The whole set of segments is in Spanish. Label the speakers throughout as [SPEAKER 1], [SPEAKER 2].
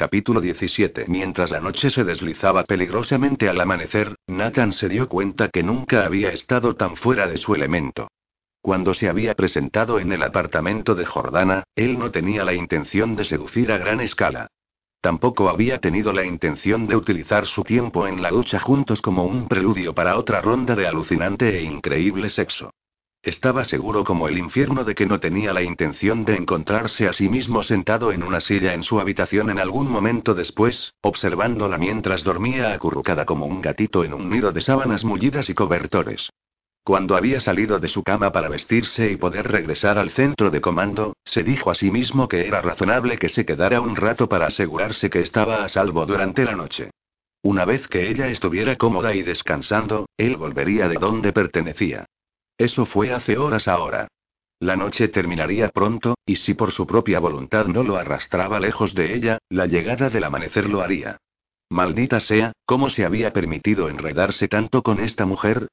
[SPEAKER 1] Capítulo 17 Mientras la noche se deslizaba peligrosamente al amanecer, Nathan se dio cuenta que nunca había estado tan fuera de su elemento. Cuando se había presentado en el apartamento de Jordana, él no tenía la intención de seducir a gran escala. Tampoco había tenido la intención de utilizar su tiempo en la ducha juntos como un preludio para otra ronda de alucinante e increíble sexo. Estaba seguro como el infierno de que no tenía la intención de encontrarse a sí mismo sentado en una silla en su habitación en algún momento después, observándola mientras dormía acurrucada como un gatito en un nido de sábanas mullidas y cobertores. Cuando había salido de su cama para vestirse y poder regresar al centro de comando, se dijo a sí mismo que era razonable que se quedara un rato para asegurarse que estaba a salvo durante la noche. Una vez que ella estuviera cómoda y descansando, él volvería de donde pertenecía. Eso fue hace horas ahora. La noche terminaría pronto, y si por su propia voluntad no lo arrastraba lejos de ella, la llegada del amanecer lo haría. Maldita sea, ¿cómo se había permitido enredarse tanto con esta mujer?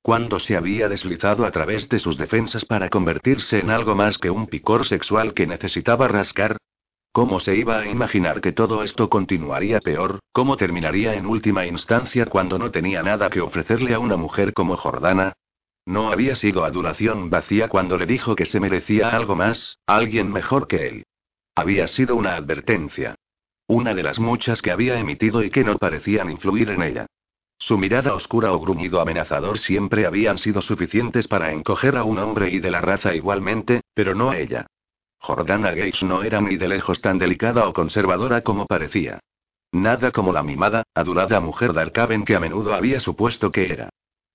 [SPEAKER 1] Cuando se había deslizado a través de sus defensas para convertirse en algo más que un picor sexual que necesitaba rascar? ¿Cómo se iba a imaginar que todo esto continuaría peor? ¿Cómo terminaría en última instancia cuando no tenía nada que ofrecerle a una mujer como Jordana? No había sido adulación vacía cuando le dijo que se merecía algo más, alguien mejor que él. Había sido una advertencia. Una de las muchas que había emitido y que no parecían influir en ella. Su mirada oscura o gruñido amenazador siempre habían sido suficientes para encoger a un hombre y de la raza igualmente, pero no a ella. Jordana Gates no era ni de lejos tan delicada o conservadora como parecía. Nada como la mimada, adulada mujer de que a menudo había supuesto que era.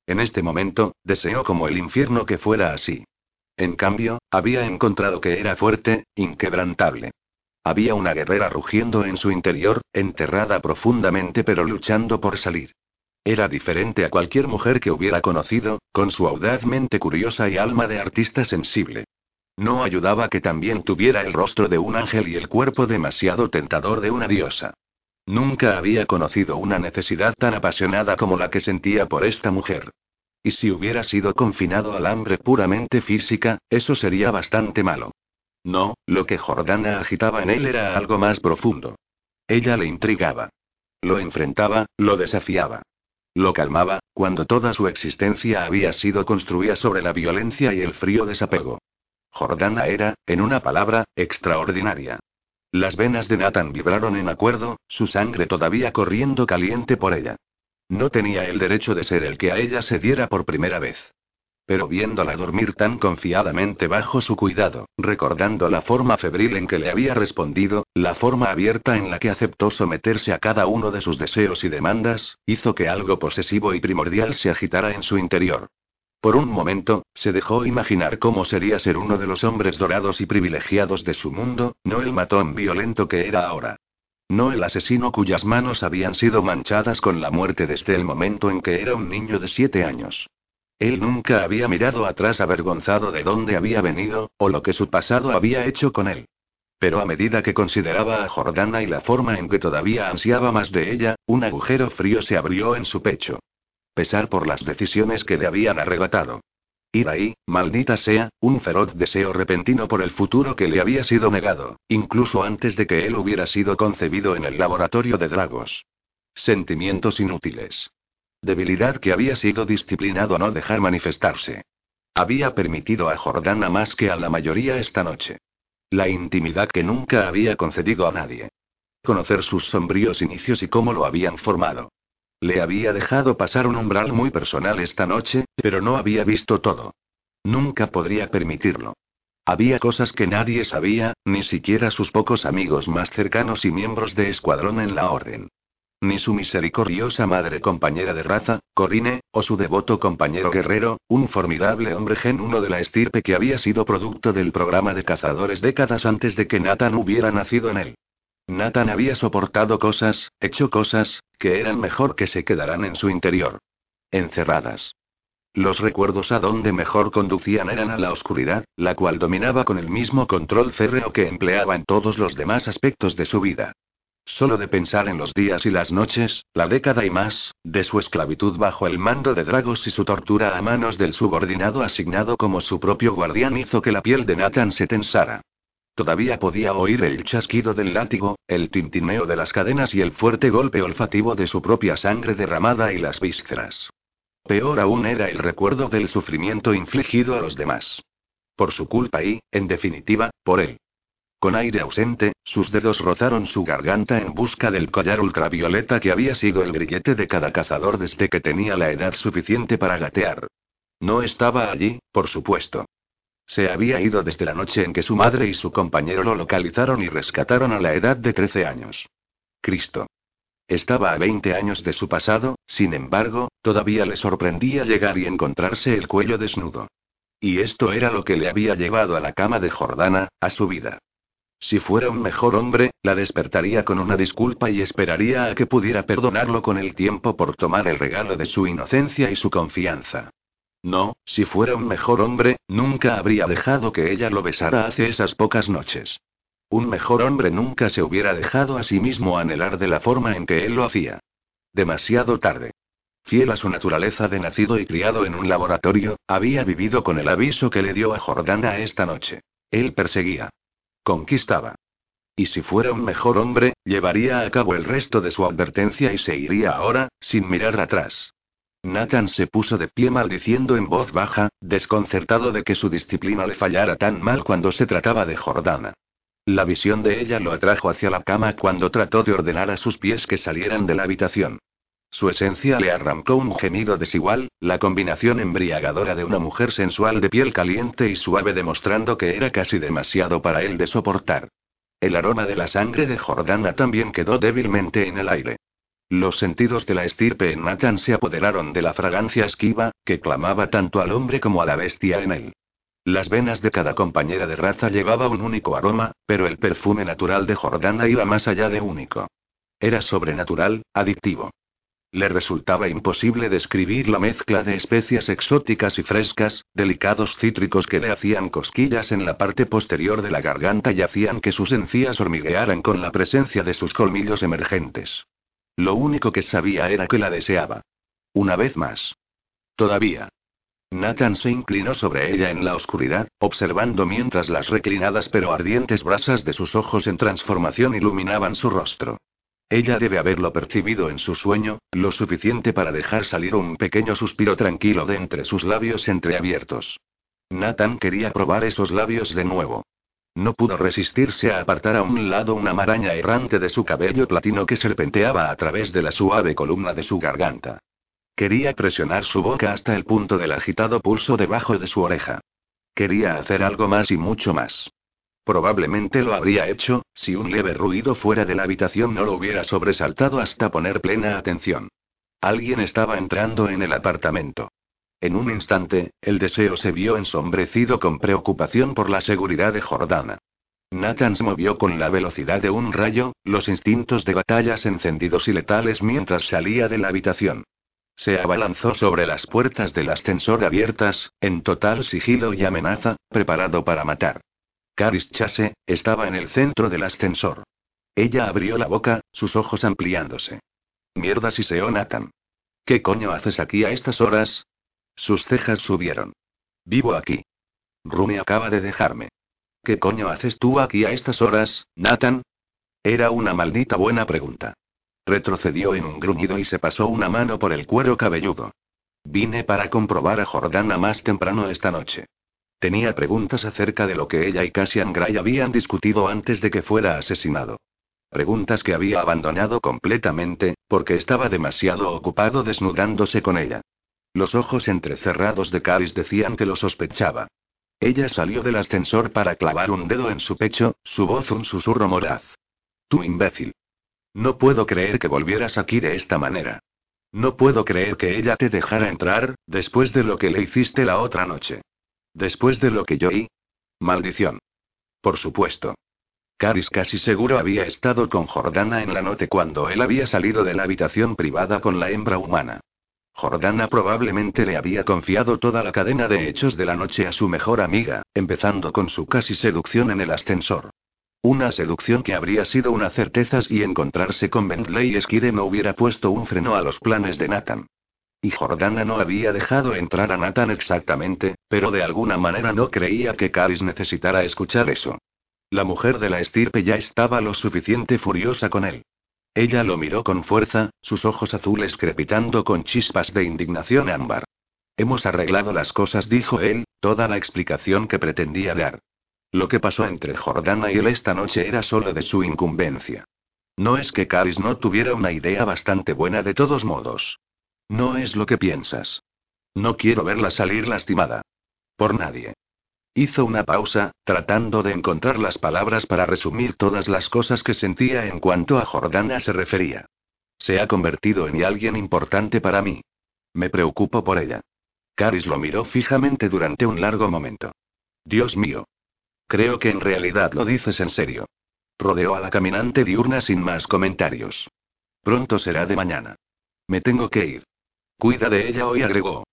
[SPEAKER 1] En este momento, deseó como el infierno que fuera así. En cambio, había encontrado que era fuerte, inquebrantable. Había una guerrera rugiendo en su interior, enterrada profundamente pero luchando por salir. Era diferente a cualquier mujer que hubiera conocido, con su audaz mente curiosa y alma de artista sensible. No ayudaba que también tuviera el rostro de un ángel y el cuerpo demasiado tentador de una diosa. Nunca había conocido una necesidad tan apasionada como la que sentía por esta mujer. Y si hubiera sido confinado al hambre puramente física, eso sería bastante malo. No, lo que Jordana agitaba en él era algo más profundo. Ella le intrigaba. Lo enfrentaba, lo desafiaba. Lo calmaba, cuando toda su existencia había sido construida sobre la violencia y el frío desapego. Jordana era, en una palabra, extraordinaria. Las venas de Nathan vibraron en acuerdo, su sangre todavía corriendo caliente por ella. No tenía el derecho de ser el que a ella se diera por primera vez. Pero viéndola dormir tan confiadamente bajo su cuidado, recordando la forma febril en que le había respondido, la forma abierta en la que aceptó someterse a cada uno de sus deseos y demandas, hizo que algo posesivo y primordial se agitara en su interior. Por un momento, se dejó imaginar cómo sería ser uno de los hombres dorados y privilegiados de su mundo, no el matón violento que era ahora. No el asesino cuyas manos habían sido manchadas con la muerte desde el momento en que era un niño de siete años. Él nunca había mirado atrás avergonzado de dónde había venido, o lo que su pasado había hecho con él. Pero a medida que consideraba a Jordana y la forma en que todavía ansiaba más de ella, un agujero frío se abrió en su pecho. Pesar por las decisiones que le habían arrebatado. Ir ahí, maldita sea, un feroz deseo repentino por el futuro que le había sido negado, incluso antes de que él hubiera sido concebido en el laboratorio de Dragos. Sentimientos inútiles. Debilidad que había sido disciplinado a no dejar manifestarse. Había permitido a Jordana más que a la mayoría esta noche. La intimidad que nunca había concedido a nadie. Conocer sus sombríos inicios y cómo lo habían formado. Le había dejado pasar un umbral muy personal esta noche, pero no había visto todo. Nunca podría permitirlo. Había cosas que nadie sabía, ni siquiera sus pocos amigos más cercanos y miembros de escuadrón en la orden ni su misericordiosa madre compañera de raza, Corine, o su devoto compañero guerrero, un formidable hombre genuino de la estirpe que había sido producto del programa de cazadores décadas antes de que Nathan hubiera nacido en él. Nathan había soportado cosas, hecho cosas, que eran mejor que se quedaran en su interior. Encerradas. Los recuerdos a donde mejor conducían eran a la oscuridad, la cual dominaba con el mismo control férreo que empleaba en todos los demás aspectos de su vida. Solo de pensar en los días y las noches, la década y más, de su esclavitud bajo el mando de Dragos y su tortura a manos del subordinado asignado como su propio guardián hizo que la piel de Nathan se tensara. Todavía podía oír el chasquido del látigo, el tintineo de las cadenas y el fuerte golpe olfativo de su propia sangre derramada y las vísceras. Peor aún era el recuerdo del sufrimiento infligido a los demás. Por su culpa y, en definitiva, por él. Con aire ausente, sus dedos rozaron su garganta en busca del collar ultravioleta que había sido el grillete de cada cazador desde que tenía la edad suficiente para gatear. No estaba allí, por supuesto. Se había ido desde la noche en que su madre y su compañero lo localizaron y rescataron a la edad de 13 años. Cristo. Estaba a 20 años de su pasado, sin embargo, todavía le sorprendía llegar y encontrarse el cuello desnudo. Y esto era lo que le había llevado a la cama de Jordana, a su vida. Si fuera un mejor hombre, la despertaría con una disculpa y esperaría a que pudiera perdonarlo con el tiempo por tomar el regalo de su inocencia y su confianza. No, si fuera un mejor hombre, nunca habría dejado que ella lo besara hace esas pocas noches. Un mejor hombre nunca se hubiera dejado a sí mismo anhelar de la forma en que él lo hacía. Demasiado tarde. Fiel a su naturaleza de nacido y criado en un laboratorio, había vivido con el aviso que le dio a Jordana esta noche. Él perseguía. Conquistaba. Y si fuera un mejor hombre, llevaría a cabo el resto de su advertencia y se iría ahora, sin mirar atrás. Nathan se puso de pie maldiciendo en voz baja, desconcertado de que su disciplina le fallara tan mal cuando se trataba de Jordana. La visión de ella lo atrajo hacia la cama cuando trató de ordenar a sus pies que salieran de la habitación. Su esencia le arrancó un gemido desigual, la combinación embriagadora de una mujer sensual de piel caliente y suave demostrando que era casi demasiado para él de soportar. El aroma de la sangre de Jordana también quedó débilmente en el aire. Los sentidos de la estirpe en Nathan se apoderaron de la fragancia esquiva, que clamaba tanto al hombre como a la bestia en él. Las venas de cada compañera de raza llevaba un único aroma, pero el perfume natural de Jordana iba más allá de único. Era sobrenatural, adictivo. Le resultaba imposible describir la mezcla de especias exóticas y frescas, delicados cítricos que le hacían cosquillas en la parte posterior de la garganta y hacían que sus encías hormiguearan con la presencia de sus colmillos emergentes. Lo único que sabía era que la deseaba. Una vez más. Todavía. Nathan se inclinó sobre ella en la oscuridad, observando mientras las reclinadas pero ardientes brasas de sus ojos en transformación iluminaban su rostro. Ella debe haberlo percibido en su sueño, lo suficiente para dejar salir un pequeño suspiro tranquilo de entre sus labios entreabiertos. Nathan quería probar esos labios de nuevo. No pudo resistirse a apartar a un lado una maraña errante de su cabello platino que serpenteaba a través de la suave columna de su garganta. Quería presionar su boca hasta el punto del agitado pulso debajo de su oreja. Quería hacer algo más y mucho más. Probablemente lo habría hecho, si un leve ruido fuera de la habitación no lo hubiera sobresaltado hasta poner plena atención. Alguien estaba entrando en el apartamento. En un instante, el deseo se vio ensombrecido con preocupación por la seguridad de Jordana. Nathan se movió con la velocidad de un rayo, los instintos de batallas encendidos y letales mientras salía de la habitación. Se abalanzó sobre las puertas del ascensor abiertas, en total sigilo y amenaza, preparado para matar. Caris Chase, estaba en el centro del ascensor. Ella abrió la boca, sus ojos ampliándose. Mierda siseó Nathan. ¿Qué coño haces aquí a estas horas? Sus cejas subieron. Vivo aquí. Rumi acaba de dejarme. ¿Qué coño haces tú aquí a estas horas, Nathan? Era una maldita buena pregunta. Retrocedió en un gruñido y se pasó una mano por el cuero cabelludo. Vine para comprobar a Jordana más temprano esta noche. Tenía preguntas acerca de lo que ella y Cassian Gray habían discutido antes de que fuera asesinado. Preguntas que había abandonado completamente, porque estaba demasiado ocupado desnudándose con ella. Los ojos entrecerrados de Caris decían que lo sospechaba. Ella salió del ascensor para clavar un dedo en su pecho, su voz un susurro moraz. Tú imbécil. No puedo creer que volvieras aquí de esta manera. No puedo creer que ella te dejara entrar, después de lo que le hiciste la otra noche. Después de lo que yo oí. Maldición. Por supuesto. Caris casi seguro había estado con Jordana en la noche cuando él había salido de la habitación privada con la hembra humana. Jordana probablemente le había confiado toda la cadena de hechos de la noche a su mejor amiga, empezando con su casi seducción en el ascensor. Una seducción que habría sido una certeza si encontrarse con Bentley Skide no hubiera puesto un freno a los planes de Nathan. Y Jordana no había dejado entrar a Nathan exactamente, pero de alguna manera no creía que Caris necesitara escuchar eso. La mujer de la estirpe ya estaba lo suficiente furiosa con él. Ella lo miró con fuerza, sus ojos azules crepitando con chispas de indignación ámbar. Hemos arreglado las cosas, dijo él, toda la explicación que pretendía dar. Lo que pasó entre Jordana y él esta noche era solo de su incumbencia. No es que Caris no tuviera una idea bastante buena de todos modos. No es lo que piensas. No quiero verla salir lastimada. Por nadie. Hizo una pausa, tratando de encontrar las palabras para resumir todas las cosas que sentía en cuanto a Jordana se refería. Se ha convertido en alguien importante para mí. Me preocupo por ella. Caris lo miró fijamente durante un largo momento. Dios mío. Creo que en realidad lo dices en serio. Rodeó a la caminante diurna sin más comentarios. Pronto será de mañana. Me tengo que ir. Cuida de ella hoy, agregó.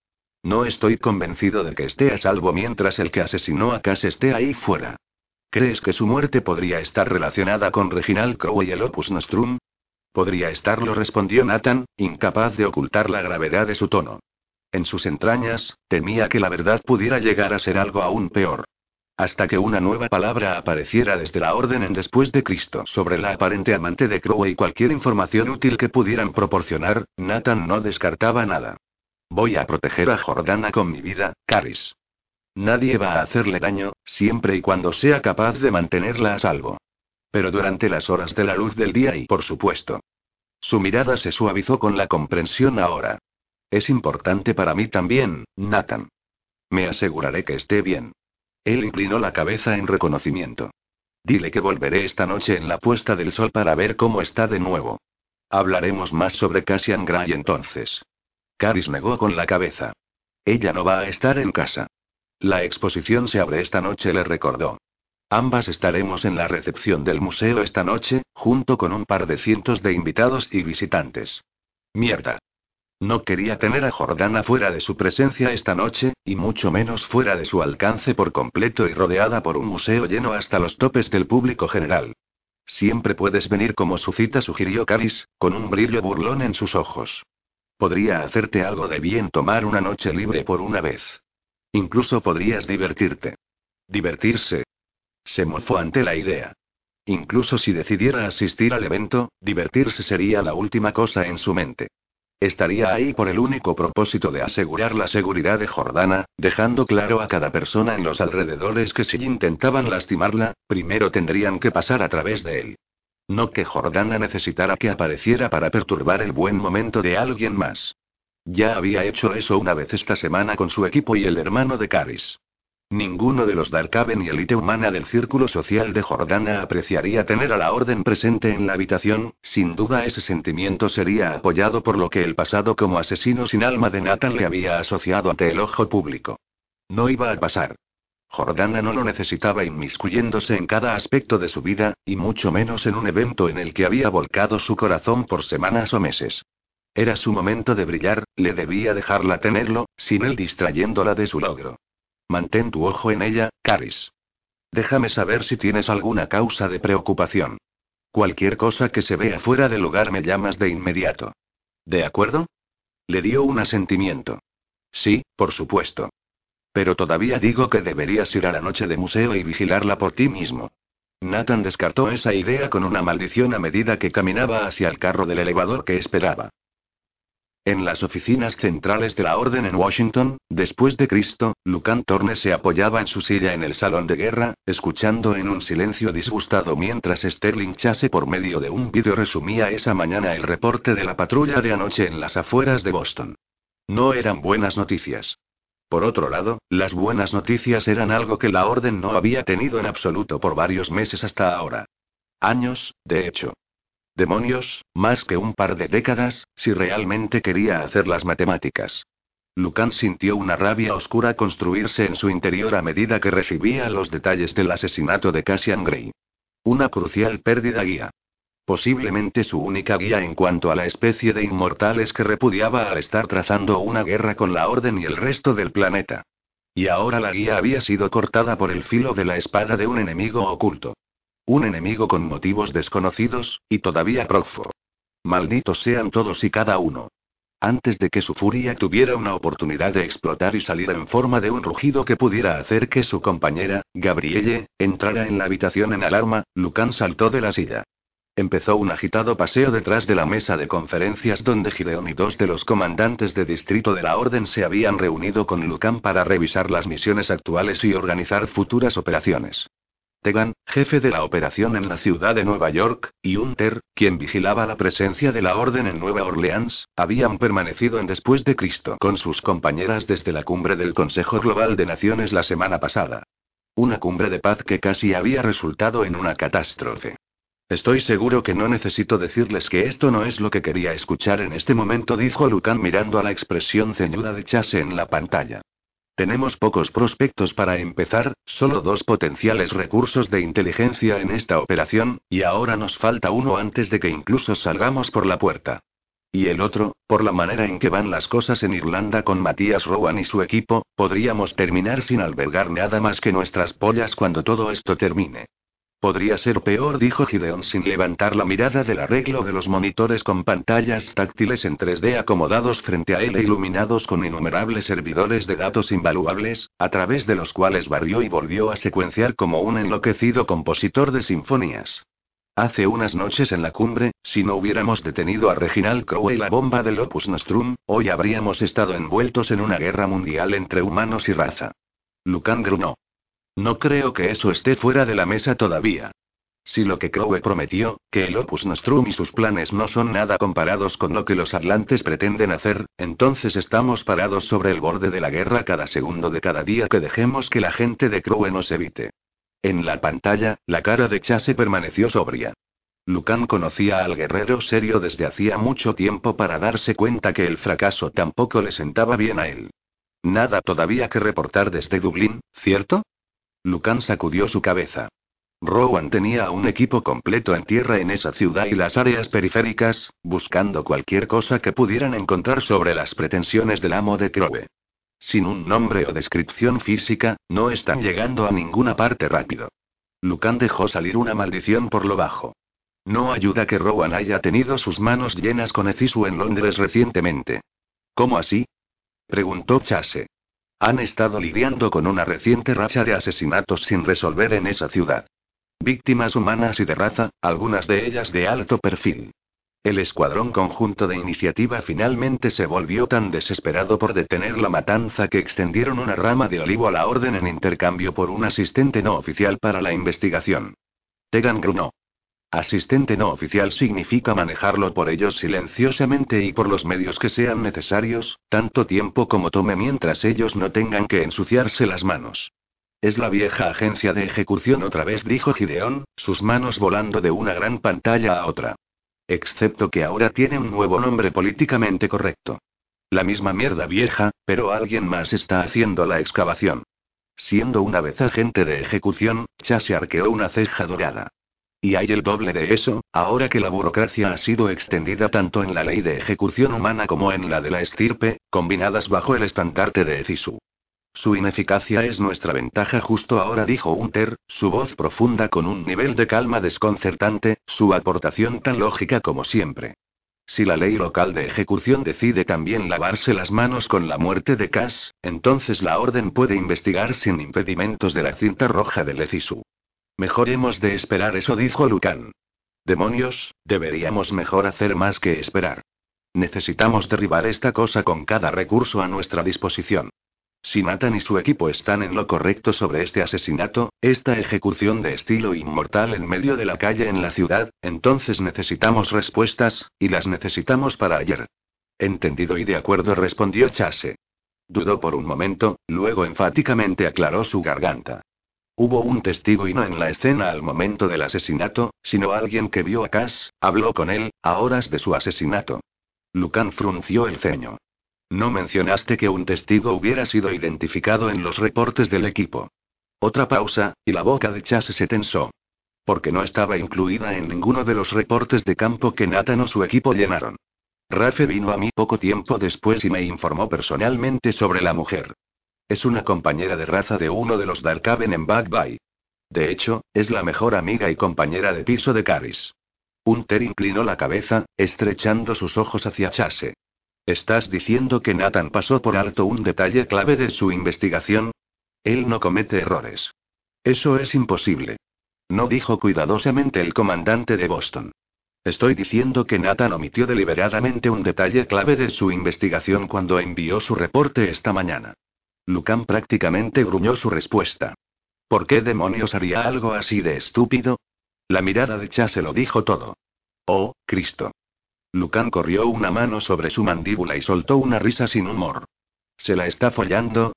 [SPEAKER 1] No estoy convencido de que esté a salvo mientras el que asesinó a Cass esté ahí fuera. ¿Crees que su muerte podría estar relacionada con Reginald Crowe y el Opus Nostrum? Podría estarlo, respondió Nathan, incapaz de ocultar la gravedad de su tono. En sus entrañas, temía que la verdad pudiera llegar a ser algo aún peor. Hasta que una nueva palabra apareciera desde la orden en después de Cristo sobre la aparente amante de Crowe y cualquier información útil que pudieran proporcionar, Nathan no descartaba nada. Voy a proteger a Jordana con mi vida, Caris. Nadie va a hacerle daño, siempre y cuando sea capaz de mantenerla a salvo. Pero durante las horas de la luz del día y por supuesto. Su mirada se suavizó con la comprensión ahora. Es importante para mí también, Nathan. Me aseguraré que esté bien. Él inclinó la cabeza en reconocimiento. Dile que volveré esta noche en la puesta del sol para ver cómo está de nuevo. Hablaremos más sobre Cassian Gray entonces. Caris negó con la cabeza. Ella no va a estar en casa. La exposición se abre esta noche, le recordó. Ambas estaremos en la recepción del museo esta noche, junto con un par de cientos de invitados y visitantes. Mierda. No quería tener a Jordana fuera de su presencia esta noche, y mucho menos fuera de su alcance por completo y rodeada por un museo lleno hasta los topes del público general. Siempre puedes venir como su cita sugirió Caris, con un brillo burlón en sus ojos. Podría hacerte algo de bien tomar una noche libre por una vez. Incluso podrías divertirte. Divertirse. Se mofó ante la idea. Incluso si decidiera asistir al evento, divertirse sería la última cosa en su mente. Estaría ahí por el único propósito de asegurar la seguridad de Jordana, dejando claro a cada persona en los alrededores que si intentaban lastimarla, primero tendrían que pasar a través de él. No que Jordana necesitara que apareciera para perturbar el buen momento de alguien más. Ya había hecho eso una vez esta semana con su equipo y el hermano de Caris. Ninguno de los Darkaven y élite humana del círculo social de Jordana apreciaría tener a la orden presente en la habitación, sin duda ese sentimiento sería apoyado por lo que el pasado como asesino sin alma de Nathan le había asociado ante el ojo público. No iba a pasar. Jordana no lo necesitaba inmiscuyéndose en cada aspecto de su vida, y mucho menos en un evento en el que había volcado su corazón por semanas o meses. Era su momento de brillar, le debía dejarla tenerlo, sin él distrayéndola de su logro. Mantén tu ojo en ella, Caris. Déjame saber si tienes alguna causa de preocupación. Cualquier cosa que se vea fuera de lugar me llamas de inmediato. ¿De acuerdo? Le dio un asentimiento. Sí, por supuesto. Pero todavía digo que deberías ir a la noche de museo y vigilarla por ti mismo. Nathan descartó esa idea con una maldición a medida que caminaba hacia el carro del elevador que esperaba. En las oficinas centrales de la Orden en Washington, después de Cristo, Lucan Torne se apoyaba en su silla en el salón de guerra, escuchando en un silencio disgustado mientras Sterling Chase por medio de un vídeo resumía esa mañana el reporte de la patrulla de anoche en las afueras de Boston. No eran buenas noticias. Por otro lado, las buenas noticias eran algo que la Orden no había tenido en absoluto por varios meses hasta ahora. Años, de hecho. Demonios, más que un par de décadas, si realmente quería hacer las matemáticas. Lucan sintió una rabia oscura construirse en su interior a medida que recibía los detalles del asesinato de Cassian Gray. Una crucial pérdida guía. Posiblemente su única guía en cuanto a la especie de inmortales que repudiaba al estar trazando una guerra con la Orden y el resto del planeta. Y ahora la guía había sido cortada por el filo de la espada de un enemigo oculto. Un enemigo con motivos desconocidos, y todavía prófugo. Malditos sean todos y cada uno. antes de que su furia tuviera una oportunidad de explotar y salir en forma de un rugido que pudiera hacer que su compañera, Gabrielle, entrara en la habitación en alarma, Lucan saltó de la silla. Empezó un agitado paseo detrás de la mesa de conferencias donde Gideon y dos de los comandantes de distrito de la Orden se habían reunido con Lucan para revisar las misiones actuales y organizar futuras operaciones. Tegan, jefe de la operación en la ciudad de Nueva York, y Hunter, quien vigilaba la presencia de la Orden en Nueva Orleans, habían permanecido en Después de Cristo con sus compañeras desde la cumbre del Consejo Global de Naciones la semana pasada. Una cumbre de paz que casi había resultado en una catástrofe. Estoy seguro que no necesito decirles que esto no es lo que quería escuchar en este momento, dijo Lucan mirando a la expresión ceñuda de Chase en la pantalla. Tenemos pocos prospectos para empezar, solo dos potenciales recursos de inteligencia en esta operación, y ahora nos falta uno antes de que incluso salgamos por la puerta. Y el otro, por la manera en que van las cosas en Irlanda con Matías Rowan y su equipo, podríamos terminar sin albergar nada más que nuestras pollas cuando todo esto termine. Podría ser peor, dijo Gideon sin levantar la mirada del arreglo de los monitores con pantallas táctiles en 3D acomodados frente a él e iluminados con innumerables servidores de datos invaluables, a través de los cuales barrió y volvió a secuenciar como un enloquecido compositor de sinfonías. Hace unas noches en la cumbre, si no hubiéramos detenido a Reginald Crowe y la bomba del Opus Nostrum, hoy habríamos estado envueltos en una guerra mundial entre humanos y raza. Lucan grunó. No creo que eso esté fuera de la mesa todavía. Si lo que Crowe prometió, que el Opus Nostrum y sus planes no son nada comparados con lo que los atlantes pretenden hacer, entonces estamos parados sobre el borde de la guerra cada segundo de cada día que dejemos que la gente de Crowe nos evite. En la pantalla, la cara de Chase permaneció sobria. Lucan conocía al guerrero serio desde hacía mucho tiempo para darse cuenta que el fracaso tampoco le sentaba bien a él. Nada todavía que reportar desde Dublín, ¿cierto? Lucan sacudió su cabeza. Rowan tenía un equipo completo en tierra en esa ciudad y las áreas periféricas, buscando cualquier cosa que pudieran encontrar sobre las pretensiones del amo de Crowe. Sin un nombre o descripción física, no están llegando a ninguna parte rápido. Lucan dejó salir una maldición por lo bajo. No ayuda que Rowan haya tenido sus manos llenas con Ezisu en Londres recientemente. ¿Cómo así? preguntó Chase. Han estado lidiando con una reciente racha de asesinatos sin resolver en esa ciudad. Víctimas humanas y de raza, algunas de ellas de alto perfil. El escuadrón conjunto de iniciativa finalmente se volvió tan desesperado por detener la matanza que extendieron una rama de olivo a la orden en intercambio por un asistente no oficial para la investigación. Tegan grunó. Asistente no oficial significa manejarlo por ellos silenciosamente y por los medios que sean necesarios, tanto tiempo como tome mientras ellos no tengan que ensuciarse las manos. Es la vieja agencia de ejecución otra vez, dijo Gideón, sus manos volando de una gran pantalla a otra. Excepto que ahora tiene un nuevo nombre políticamente correcto. La misma mierda vieja, pero alguien más está haciendo la excavación. Siendo una vez agente de ejecución, Chase arqueó una ceja dorada. Y hay el doble de eso, ahora que la burocracia ha sido extendida tanto en la ley de ejecución humana como en la de la estirpe, combinadas bajo el estandarte de Ezisu. Su ineficacia es nuestra ventaja justo ahora, dijo Hunter, su voz profunda con un nivel de calma desconcertante, su aportación tan lógica como siempre. Si la ley local de ejecución decide también lavarse las manos con la muerte de Cass, entonces la orden puede investigar sin impedimentos de la cinta roja del Ezisu. Mejor hemos de esperar eso, dijo Lucan. Demonios, deberíamos mejor hacer más que esperar. Necesitamos derribar esta cosa con cada recurso a nuestra disposición. Si Nathan y su equipo están en lo correcto sobre este asesinato, esta ejecución de estilo inmortal en medio de la calle en la ciudad, entonces necesitamos respuestas, y las necesitamos para ayer. Entendido y de acuerdo, respondió Chase. Dudó por un momento, luego enfáticamente aclaró su garganta. Hubo un testigo y no en la escena al momento del asesinato, sino alguien que vio a Cass, habló con él, a horas de su asesinato. Lucan frunció el ceño. No mencionaste que un testigo hubiera sido identificado en los reportes del equipo. Otra pausa, y la boca de Chase se tensó. Porque no estaba incluida en ninguno de los reportes de campo que Nathan o su equipo llenaron. Rafe vino a mí poco tiempo después y me informó personalmente sobre la mujer. Es una compañera de raza de uno de los Darkaven en Back Bay. De hecho, es la mejor amiga y compañera de piso de Caris. Hunter inclinó la cabeza, estrechando sus ojos hacia Chase. ¿Estás diciendo que Nathan pasó por alto un detalle clave de su investigación? Él no comete errores. Eso es imposible. No dijo cuidadosamente el comandante de Boston. Estoy diciendo que Nathan omitió deliberadamente un detalle clave de su investigación cuando envió su reporte esta mañana. Lucan prácticamente gruñó su respuesta. ¿Por qué demonios haría algo así de estúpido? La mirada de Chase lo dijo todo. Oh, Cristo. Lucan corrió una mano sobre su mandíbula y soltó una risa sin humor. ¿Se la está follando?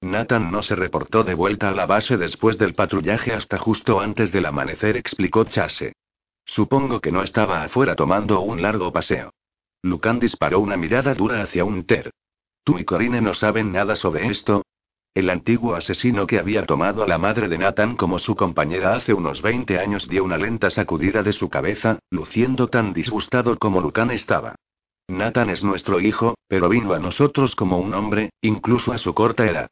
[SPEAKER 1] Nathan no se reportó de vuelta a la base después del patrullaje hasta justo antes del amanecer, explicó Chase. Supongo que no estaba afuera tomando un largo paseo. Lucan disparó una mirada dura hacia un ter. ¿Tú y Corine no saben nada sobre esto? El antiguo asesino que había tomado a la madre de Nathan como su compañera hace unos 20 años dio una lenta sacudida de su cabeza, luciendo tan disgustado como Lucan estaba. Nathan es nuestro hijo, pero vino a nosotros como un hombre, incluso a su corta edad.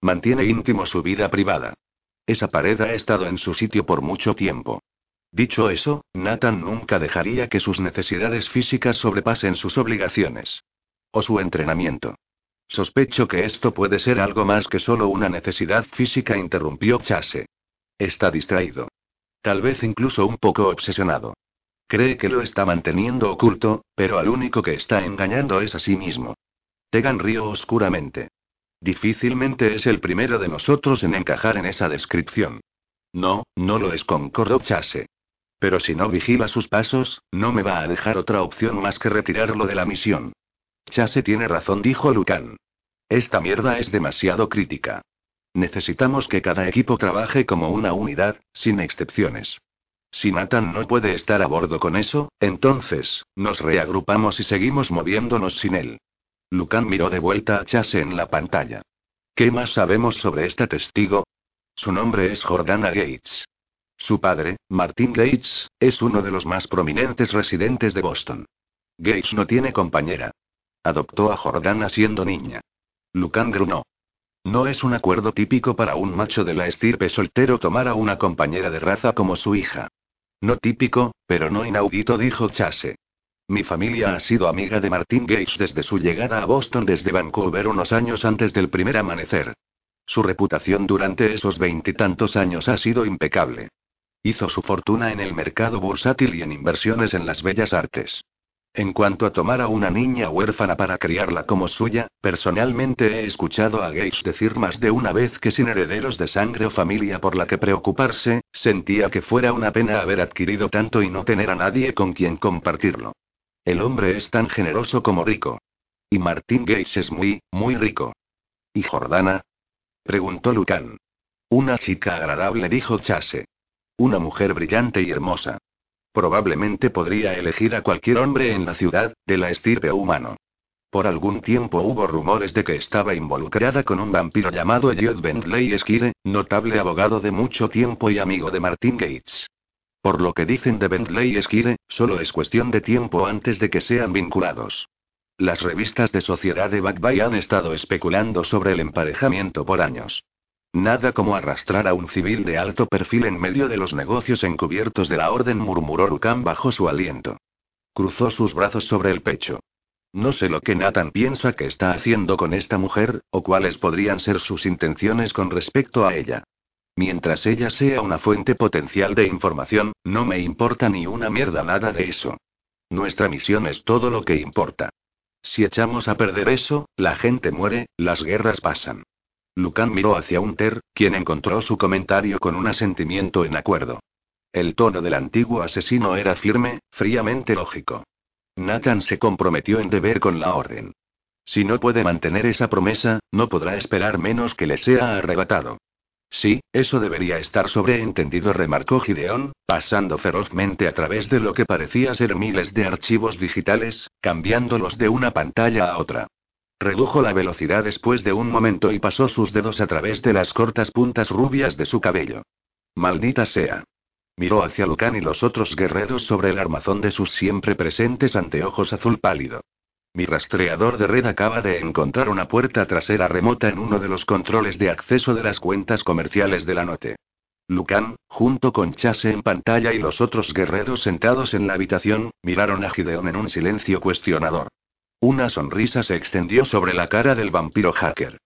[SPEAKER 1] Mantiene íntimo su vida privada. Esa pared ha estado en su sitio por mucho tiempo. Dicho eso, Nathan nunca dejaría que sus necesidades físicas sobrepasen sus obligaciones. O su entrenamiento. Sospecho que esto puede ser algo más que solo una necesidad física, interrumpió Chase. Está distraído. Tal vez incluso un poco obsesionado. Cree que lo está manteniendo oculto, pero al único que está engañando es a sí mismo. Tegan río oscuramente. Difícilmente es el primero de nosotros en encajar en esa descripción. No, no lo es, concordó Chase. Pero si no vigila sus pasos, no me va a dejar otra opción más que retirarlo de la misión. Chase tiene razón, dijo Lucan. Esta mierda es demasiado crítica. Necesitamos que cada equipo trabaje como una unidad, sin excepciones. Si Nathan no puede estar a bordo con eso, entonces, nos reagrupamos y seguimos moviéndonos sin él. Lucan miró de vuelta a Chase en la pantalla. ¿Qué más sabemos sobre este testigo? Su nombre es Jordana Gates. Su padre, Martin Gates, es uno de los más prominentes residentes de Boston. Gates no tiene compañera. Adoptó a Jordana siendo niña. Lucan grunó. No es un acuerdo típico para un macho de la estirpe soltero tomar a una compañera de raza como su hija. No típico, pero no inaudito, dijo Chase. Mi familia ha sido amiga de Martin Gates desde su llegada a Boston desde Vancouver unos años antes del primer amanecer. Su reputación durante esos veintitantos años ha sido impecable. Hizo su fortuna en el mercado bursátil y en inversiones en las bellas artes. En cuanto a tomar a una niña huérfana para criarla como suya, personalmente he escuchado a Gates decir más de una vez que sin herederos de sangre o familia por la que preocuparse, sentía que fuera una pena haber adquirido tanto y no tener a nadie con quien compartirlo. El hombre es tan generoso como rico. Y Martin Gates es muy, muy rico. ¿Y Jordana? preguntó Lucan. Una chica agradable, dijo Chase. Una mujer brillante y hermosa. Probablemente podría elegir a cualquier hombre en la ciudad, de la estirpe humano. Por algún tiempo hubo rumores de que estaba involucrada con un vampiro llamado Elliot Bentley Esquire, notable abogado de mucho tiempo y amigo de Martin Gates. Por lo que dicen de Bentley Esquire, solo es cuestión de tiempo antes de que sean vinculados. Las revistas de sociedad de Backbay han estado especulando sobre el emparejamiento por años. Nada como arrastrar a un civil de alto perfil en medio de los negocios encubiertos de la orden, murmuró Lucan bajo su aliento. Cruzó sus brazos sobre el pecho. No sé lo que Nathan piensa que está haciendo con esta mujer, o cuáles podrían ser sus intenciones con respecto a ella. Mientras ella sea una fuente potencial de información, no me importa ni una mierda nada de eso. Nuestra misión es todo lo que importa. Si echamos a perder eso, la gente muere, las guerras pasan. Lucan miró hacia Unter, quien encontró su comentario con un asentimiento en acuerdo. El tono del antiguo asesino era firme, fríamente lógico. Nathan se comprometió en deber con la orden. Si no puede mantener esa promesa, no podrá esperar menos que le sea arrebatado. Sí, eso debería estar sobreentendido, remarcó Gideón, pasando ferozmente a través de lo que parecía ser miles de archivos digitales, cambiándolos de una pantalla a otra. Redujo la velocidad después de un momento y pasó sus dedos a través de las cortas puntas rubias de su cabello. Maldita sea. Miró hacia Lucan y los otros guerreros sobre el armazón de sus siempre presentes anteojos azul pálido. Mi rastreador de red acaba de encontrar una puerta trasera remota en uno de los controles de acceso de las cuentas comerciales de la noche. Lucan, junto con Chase en pantalla y los otros guerreros sentados en la habitación, miraron a Gideon en un silencio cuestionador. Una sonrisa se extendió sobre la cara del vampiro hacker.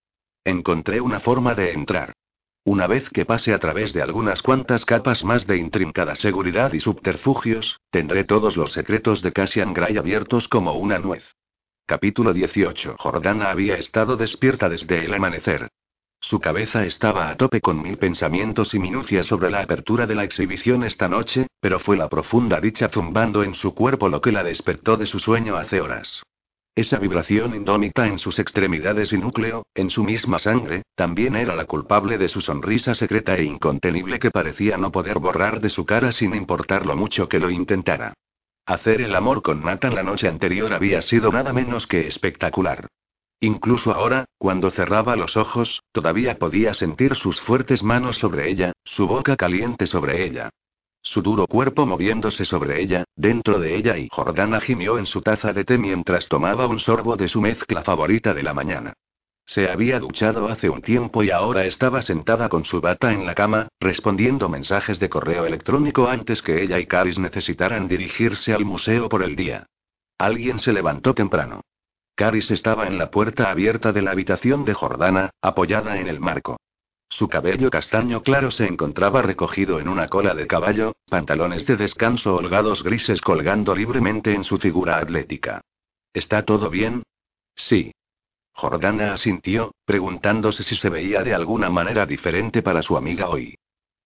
[SPEAKER 1] Encontré una forma de entrar. Una vez que pase a través de algunas cuantas capas más de intrincada seguridad y subterfugios, tendré todos los secretos de Cassian Gray abiertos como una nuez. Capítulo 18. Jordana había estado despierta desde el amanecer. Su cabeza estaba a tope con mil pensamientos y minucias sobre la apertura de la exhibición esta noche, pero fue la profunda dicha zumbando en su cuerpo lo que la despertó de su sueño hace horas. Esa vibración indómita en sus extremidades y núcleo, en su misma sangre, también era la culpable de su sonrisa secreta e incontenible que parecía no poder borrar de su cara sin importar lo mucho que lo intentara. Hacer el amor con Nathan la noche anterior había sido nada menos que espectacular. Incluso ahora, cuando cerraba los ojos, todavía podía sentir sus fuertes manos sobre ella, su boca caliente sobre ella. Su duro cuerpo moviéndose sobre ella, dentro de ella y Jordana gimió en su taza de té mientras tomaba un sorbo de su mezcla favorita de la mañana. Se había duchado hace un tiempo y ahora estaba sentada con su bata en la cama, respondiendo mensajes de correo electrónico antes que ella y Caris necesitaran dirigirse al museo por el día. Alguien se levantó temprano. Caris estaba en la puerta abierta de la habitación de Jordana, apoyada en el marco. Su cabello castaño claro se encontraba recogido en una cola de caballo, pantalones de descanso holgados grises colgando libremente en su figura atlética. ¿Está todo bien? Sí. Jordana asintió, preguntándose si se veía de alguna manera diferente para su amiga hoy.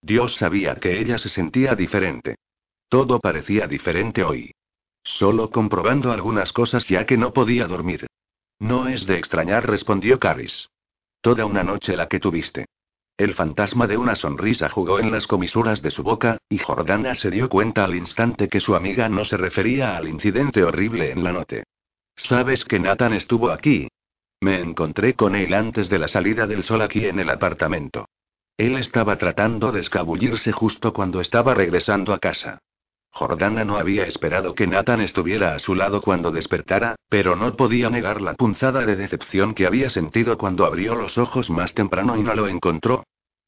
[SPEAKER 1] Dios sabía que ella se sentía diferente. Todo parecía diferente hoy. Solo comprobando algunas cosas ya que no podía dormir. No es de extrañar, respondió Caris. Toda una noche la que tuviste. El fantasma de una sonrisa jugó en las comisuras de su boca, y Jordana se dio cuenta al instante que su amiga no se refería al incidente horrible en la noche. ¿Sabes que Nathan estuvo aquí? Me encontré con él antes de la salida del sol aquí en el apartamento. Él estaba tratando de escabullirse justo cuando estaba regresando a casa. Jordana no había esperado que Nathan estuviera a su lado cuando despertara, pero no podía negar la punzada de decepción que había sentido cuando abrió los ojos más temprano y no lo encontró.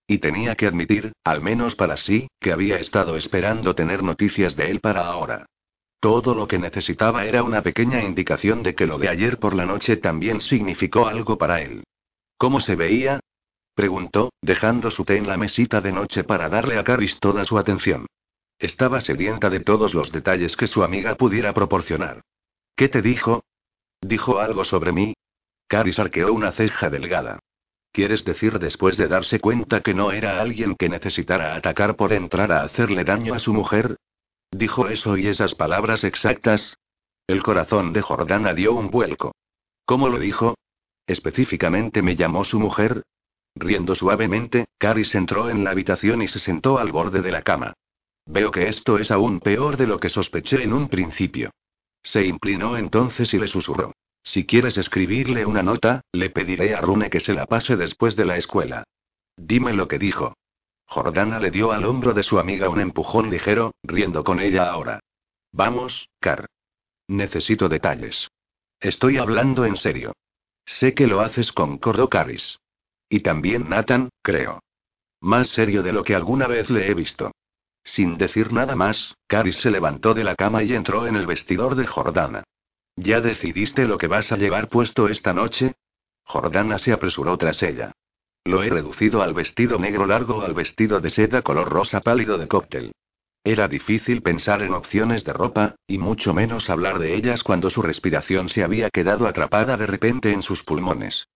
[SPEAKER 1] Y tenía que admitir, al menos para sí, que había estado esperando tener noticias de él para ahora. Todo lo que necesitaba era una pequeña indicación de que lo de ayer por la noche también significó algo para él. ¿Cómo se veía? preguntó, dejando su té en la mesita de noche para darle a Caris toda su atención. Estaba sedienta de todos los detalles que su amiga pudiera proporcionar. ¿Qué te dijo? ¿Dijo algo sobre mí? Caris arqueó una ceja delgada. ¿Quieres decir después de darse cuenta que no era alguien que necesitara atacar por entrar a hacerle daño a su mujer? ¿Dijo eso y esas palabras exactas? El corazón de Jordana dio un vuelco. ¿Cómo lo dijo? Específicamente me llamó su mujer. Riendo suavemente, Caris entró en la habitación y se sentó al borde de la cama. Veo que esto es aún peor de lo que sospeché en un principio. Se inclinó entonces y le susurró. Si quieres escribirle una nota, le pediré a Rune que se la pase después de la escuela. Dime lo que dijo. Jordana le dio al hombro de su amiga un empujón ligero, riendo con ella ahora. Vamos, Car. Necesito detalles. Estoy hablando en serio. Sé que lo haces con Cordo Caris. Y también Nathan, creo. Más serio de lo que alguna vez le he visto. Sin decir nada más, Caris se levantó de la cama y entró en el vestidor de Jordana. ¿Ya decidiste lo que vas a llevar puesto esta noche? Jordana se apresuró tras ella. Lo he reducido al vestido negro largo al vestido de seda color rosa pálido de cóctel. Era difícil pensar en opciones de ropa, y mucho menos hablar de ellas cuando su respiración se había quedado atrapada de repente en sus pulmones.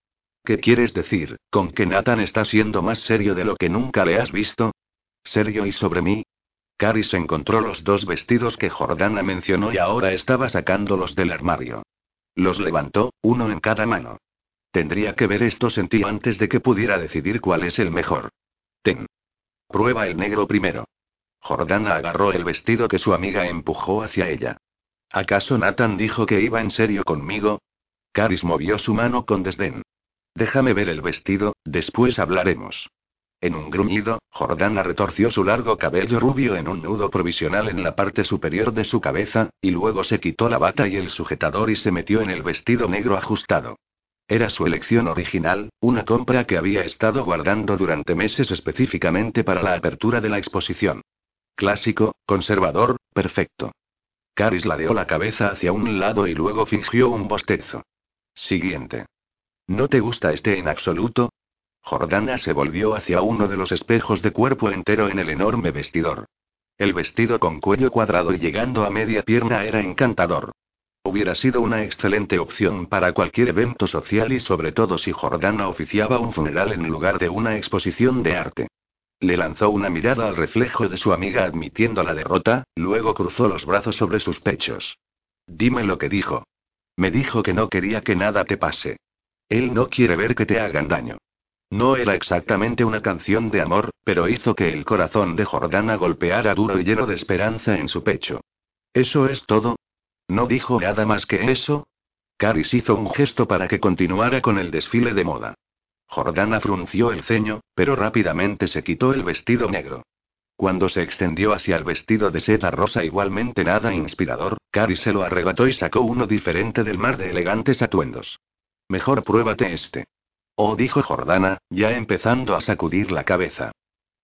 [SPEAKER 1] ¿Qué quieres decir, con que Nathan está siendo más serio de lo que nunca le has visto? ¿Serio y sobre mí? Caris encontró los dos vestidos que Jordana mencionó y ahora estaba sacándolos del armario. Los levantó, uno en cada mano. Tendría que ver estos en ti antes de que pudiera decidir cuál es el mejor. Ten. Prueba el negro primero. Jordana agarró el vestido que su amiga empujó hacia ella. ¿Acaso Nathan dijo que iba en serio conmigo? Caris movió su mano con desdén. Déjame ver el vestido, después hablaremos. En un gruñido, Jordana retorció su largo cabello rubio en un nudo provisional en la parte superior de su cabeza, y luego se quitó la bata y el sujetador y se metió en el vestido negro ajustado. Era su elección original, una compra que había estado guardando durante meses específicamente para la apertura de la exposición. Clásico, conservador, perfecto. Caris ladeó la cabeza hacia un lado y luego fingió un bostezo. Siguiente. ¿No te gusta este en absoluto? Jordana se volvió hacia uno de los espejos de cuerpo entero en el enorme vestidor. El vestido con cuello cuadrado y llegando a media pierna era encantador. Hubiera sido una excelente opción para cualquier evento social y sobre todo si Jordana oficiaba un funeral en lugar de una exposición de arte. Le lanzó una mirada al reflejo de su amiga admitiendo la derrota, luego cruzó los brazos sobre sus pechos. Dime lo que dijo. Me dijo que no quería que nada te pase. Él no quiere ver que te hagan daño. No era exactamente una canción de amor, pero hizo que el corazón de Jordana golpeara duro y lleno de esperanza en su pecho. ¿Eso es todo? ¿No dijo nada más que eso? Caris hizo un gesto para que continuara con el desfile de moda. Jordana frunció el ceño, pero rápidamente se quitó el vestido negro. Cuando se extendió hacia el vestido de seda rosa igualmente nada inspirador, Caris se lo arrebató y sacó uno diferente del mar de elegantes atuendos. Mejor pruébate este. Oh, dijo Jordana, ya empezando a sacudir la cabeza.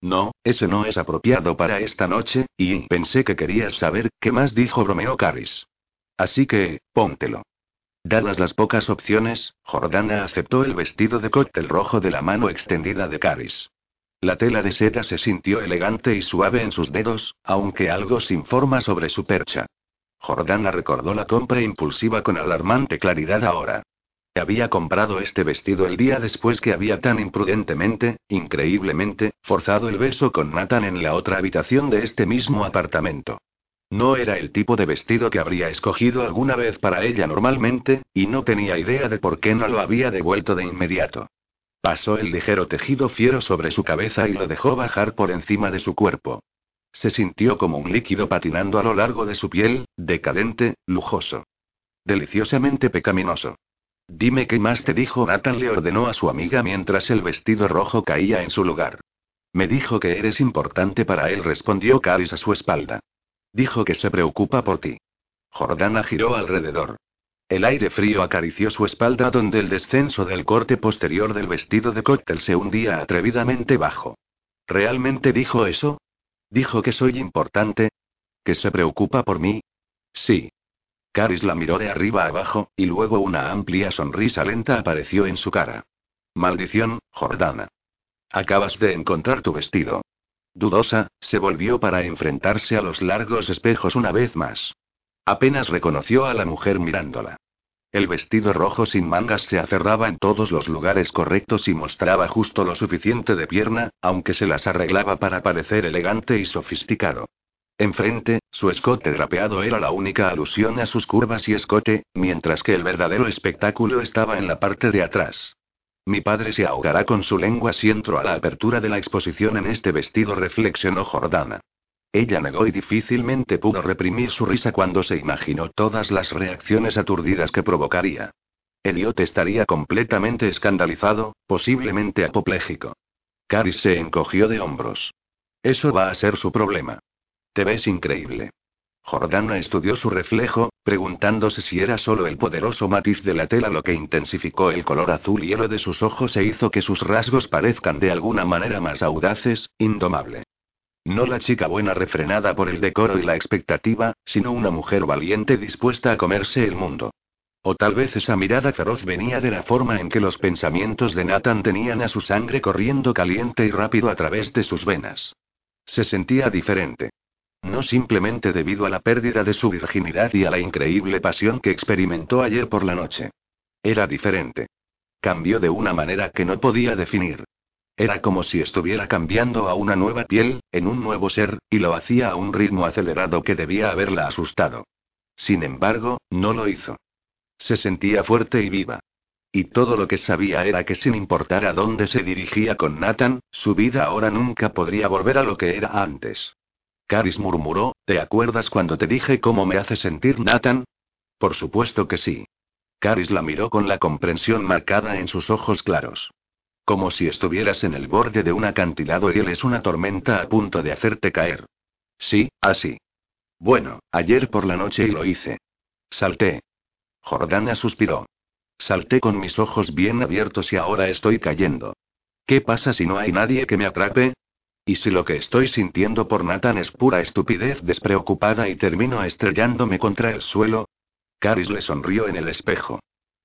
[SPEAKER 1] No, ese no es apropiado para esta noche, y pensé que querías saber qué más dijo bromeo Caris. Así que, póntelo. Dadas las pocas opciones, Jordana aceptó el vestido de cóctel rojo de la mano extendida de Caris. La tela de seda se sintió elegante y suave en sus dedos, aunque algo sin forma sobre su percha. Jordana recordó la compra impulsiva con alarmante claridad ahora. Había comprado este vestido el día después que había tan imprudentemente, increíblemente, forzado el beso con Nathan en la otra habitación de este mismo apartamento. No era el tipo de vestido que habría escogido alguna vez para ella normalmente, y no tenía idea de por qué no lo había devuelto de inmediato. Pasó el ligero tejido fiero sobre su cabeza y lo dejó bajar por encima de su cuerpo. Se sintió como un líquido patinando a lo largo de su piel, decadente, lujoso. Deliciosamente pecaminoso. Dime qué más te dijo Nathan, le ordenó a su amiga mientras el vestido rojo caía en su lugar. Me dijo que eres importante para él, respondió Caris a su espalda. Dijo que se preocupa por ti. Jordana giró alrededor. El aire frío acarició su espalda donde el descenso del corte posterior del vestido de cóctel se hundía atrevidamente bajo. ¿Realmente dijo eso? ¿Dijo que soy importante? ¿Que se preocupa por mí? Sí. Caris la miró de arriba abajo, y luego una amplia sonrisa lenta apareció en su cara. Maldición, Jordana. Acabas de encontrar tu vestido. Dudosa, se volvió para enfrentarse a los largos espejos una vez más. Apenas reconoció a la mujer mirándola. El vestido rojo sin mangas se aferraba en todos los lugares correctos y mostraba justo lo suficiente de pierna, aunque se las arreglaba para parecer elegante y sofisticado. Enfrente, su escote drapeado era la única alusión a sus curvas y escote, mientras que el verdadero espectáculo estaba en la parte de atrás. Mi padre se ahogará con su lengua si entro a la apertura de la exposición en este vestido, reflexionó Jordana. Ella negó y difícilmente pudo reprimir su risa cuando se imaginó todas las reacciones aturdidas que provocaría. Elliot estaría completamente escandalizado, posiblemente apopléjico. Caris se encogió de hombros. Eso va a ser su problema. Te ves increíble. Jordana estudió su reflejo, preguntándose si era solo el poderoso matiz de la tela lo que intensificó el color azul hielo de sus ojos e hizo que sus rasgos parezcan de alguna manera más audaces, indomable. No la chica buena refrenada por el decoro y la expectativa, sino una mujer valiente dispuesta a comerse el mundo. O tal vez esa mirada feroz venía de la forma en que los pensamientos de Nathan tenían a su sangre corriendo caliente y rápido a través de sus venas. Se sentía diferente. No simplemente debido a la pérdida de su virginidad y a la increíble pasión que experimentó ayer por la noche. Era diferente. Cambió de una manera que no podía definir. Era como si estuviera cambiando a una nueva piel, en un nuevo ser, y lo hacía a un ritmo acelerado que debía haberla asustado. Sin embargo, no lo hizo. Se sentía fuerte y viva. Y todo lo que sabía era que sin importar a dónde se dirigía con Nathan, su vida ahora nunca podría volver a lo que era antes. Caris murmuró, ¿te acuerdas cuando te dije cómo me hace sentir Nathan? Por supuesto que sí. Caris la miró con la comprensión marcada en sus ojos claros. Como si estuvieras en el borde de un acantilado y él es una tormenta a punto de hacerte caer. Sí, así. Bueno, ayer por la noche y lo hice. Salté. Jordana suspiró. Salté con mis ojos bien abiertos y ahora estoy cayendo. ¿Qué pasa si no hay nadie que me atrape? ¿Y si lo que estoy sintiendo por Nathan es pura estupidez despreocupada y termino estrellándome contra el suelo? Caris le sonrió en el espejo.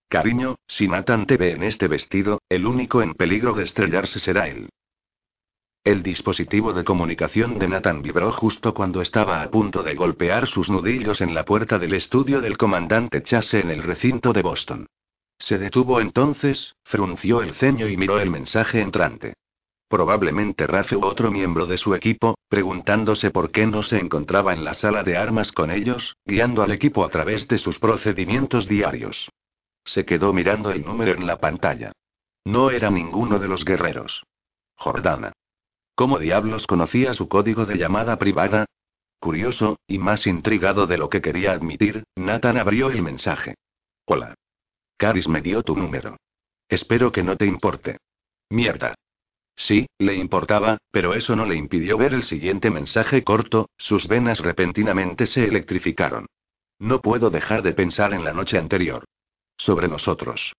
[SPEAKER 1] Cariño, si Nathan te ve en este vestido, el único en peligro de estrellarse será él. El dispositivo de comunicación de Nathan vibró justo cuando estaba a punto de golpear sus nudillos en la puerta del estudio del comandante Chase en el recinto de Boston. Se detuvo entonces, frunció el ceño y miró el mensaje entrante. Probablemente Rafe u otro miembro de su equipo, preguntándose por qué no se encontraba en la sala de armas con ellos, guiando al equipo a través de sus procedimientos diarios. Se quedó mirando el número en la pantalla. No era ninguno de los guerreros. Jordana. ¿Cómo diablos conocía su código de llamada privada? Curioso, y más intrigado de lo que quería admitir, Nathan abrió el mensaje. Hola. Caris me dio tu número. Espero que no te importe. Mierda. Sí, le importaba, pero eso no le impidió ver el siguiente mensaje corto, sus venas repentinamente se electrificaron. No puedo dejar de pensar en la noche anterior. Sobre nosotros.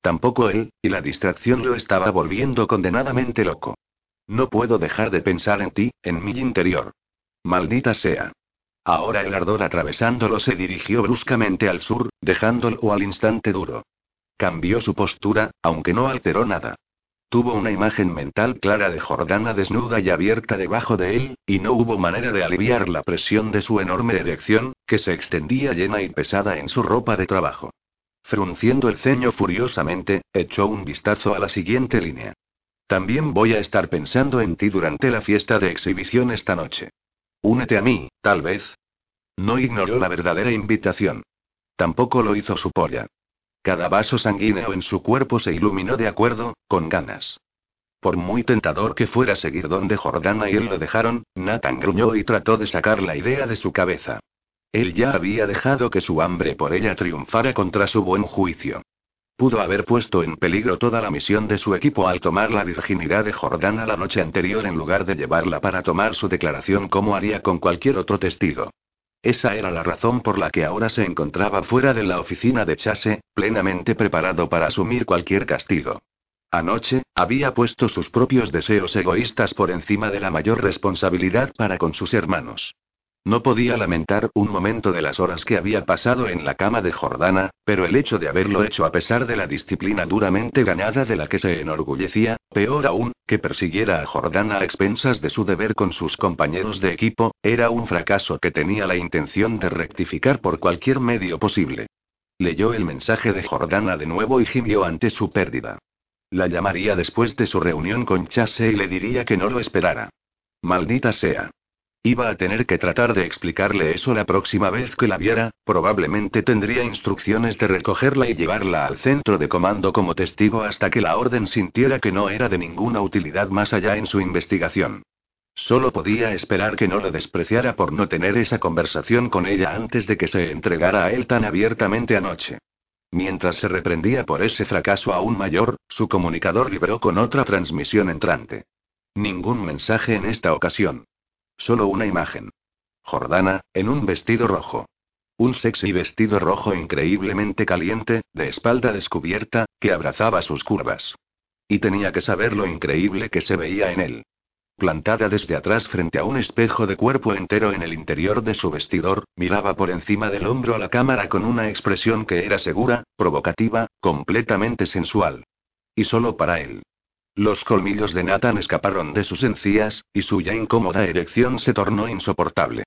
[SPEAKER 1] Tampoco él, y la distracción lo estaba volviendo condenadamente loco. No puedo dejar de pensar en ti, en mi interior. Maldita sea. Ahora el ardor atravesándolo se dirigió bruscamente al sur, dejándolo al instante duro. Cambió su postura, aunque no alteró nada. Tuvo una imagen mental clara de Jordana desnuda y abierta debajo de él, y no hubo manera de aliviar la presión de su enorme erección, que se extendía llena y pesada en su ropa de trabajo. Frunciendo el ceño furiosamente, echó un vistazo a la siguiente línea. También voy a estar pensando en ti durante la fiesta de exhibición esta noche. Únete a mí, tal vez. No ignoró la verdadera invitación. Tampoco lo hizo su polla. Cada vaso sanguíneo en su cuerpo se iluminó de acuerdo, con ganas. Por muy tentador que fuera seguir donde Jordana y él lo dejaron, Nathan gruñó y trató de sacar la idea de su cabeza. Él ya había dejado que su hambre por ella triunfara contra su buen juicio. Pudo haber puesto en peligro toda la misión de su equipo al tomar la virginidad de Jordana la noche anterior en lugar de llevarla para tomar su declaración como haría con cualquier otro testigo. Esa era la razón por la que ahora se encontraba fuera de la oficina de Chase, plenamente preparado para asumir cualquier castigo. Anoche, había puesto sus propios deseos egoístas por encima de la mayor responsabilidad para con sus hermanos. No podía lamentar un momento de las horas que había pasado en la cama de Jordana, pero el hecho de haberlo hecho a pesar de la disciplina duramente ganada de la que se enorgullecía, peor aún, que persiguiera a Jordana a expensas de su deber con sus compañeros de equipo, era un fracaso que tenía la intención de rectificar por cualquier medio posible. Leyó el mensaje de Jordana de nuevo y gimió ante su pérdida. La llamaría después de su reunión con Chase y le diría que no lo esperara. Maldita sea. Iba a tener que tratar de explicarle eso la próxima vez que la viera, probablemente tendría instrucciones de recogerla y llevarla al centro de comando como testigo hasta que la orden sintiera que no era de ninguna utilidad más allá en su investigación. Solo podía esperar que no lo despreciara por no tener esa conversación con ella antes de que se entregara a él tan abiertamente anoche. Mientras se reprendía por ese fracaso aún mayor, su comunicador vibró con otra transmisión entrante. Ningún mensaje en esta ocasión. Solo una imagen. Jordana, en un vestido rojo. Un sexy vestido rojo increíblemente caliente, de espalda descubierta, que abrazaba sus curvas. Y tenía que saber lo increíble que se veía en él. Plantada desde atrás frente a un espejo de cuerpo entero en el interior de su vestidor, miraba por encima del hombro a la cámara con una expresión que era segura, provocativa, completamente sensual. Y solo para él. Los colmillos de Nathan escaparon de sus encías, y su ya incómoda erección se tornó insoportable.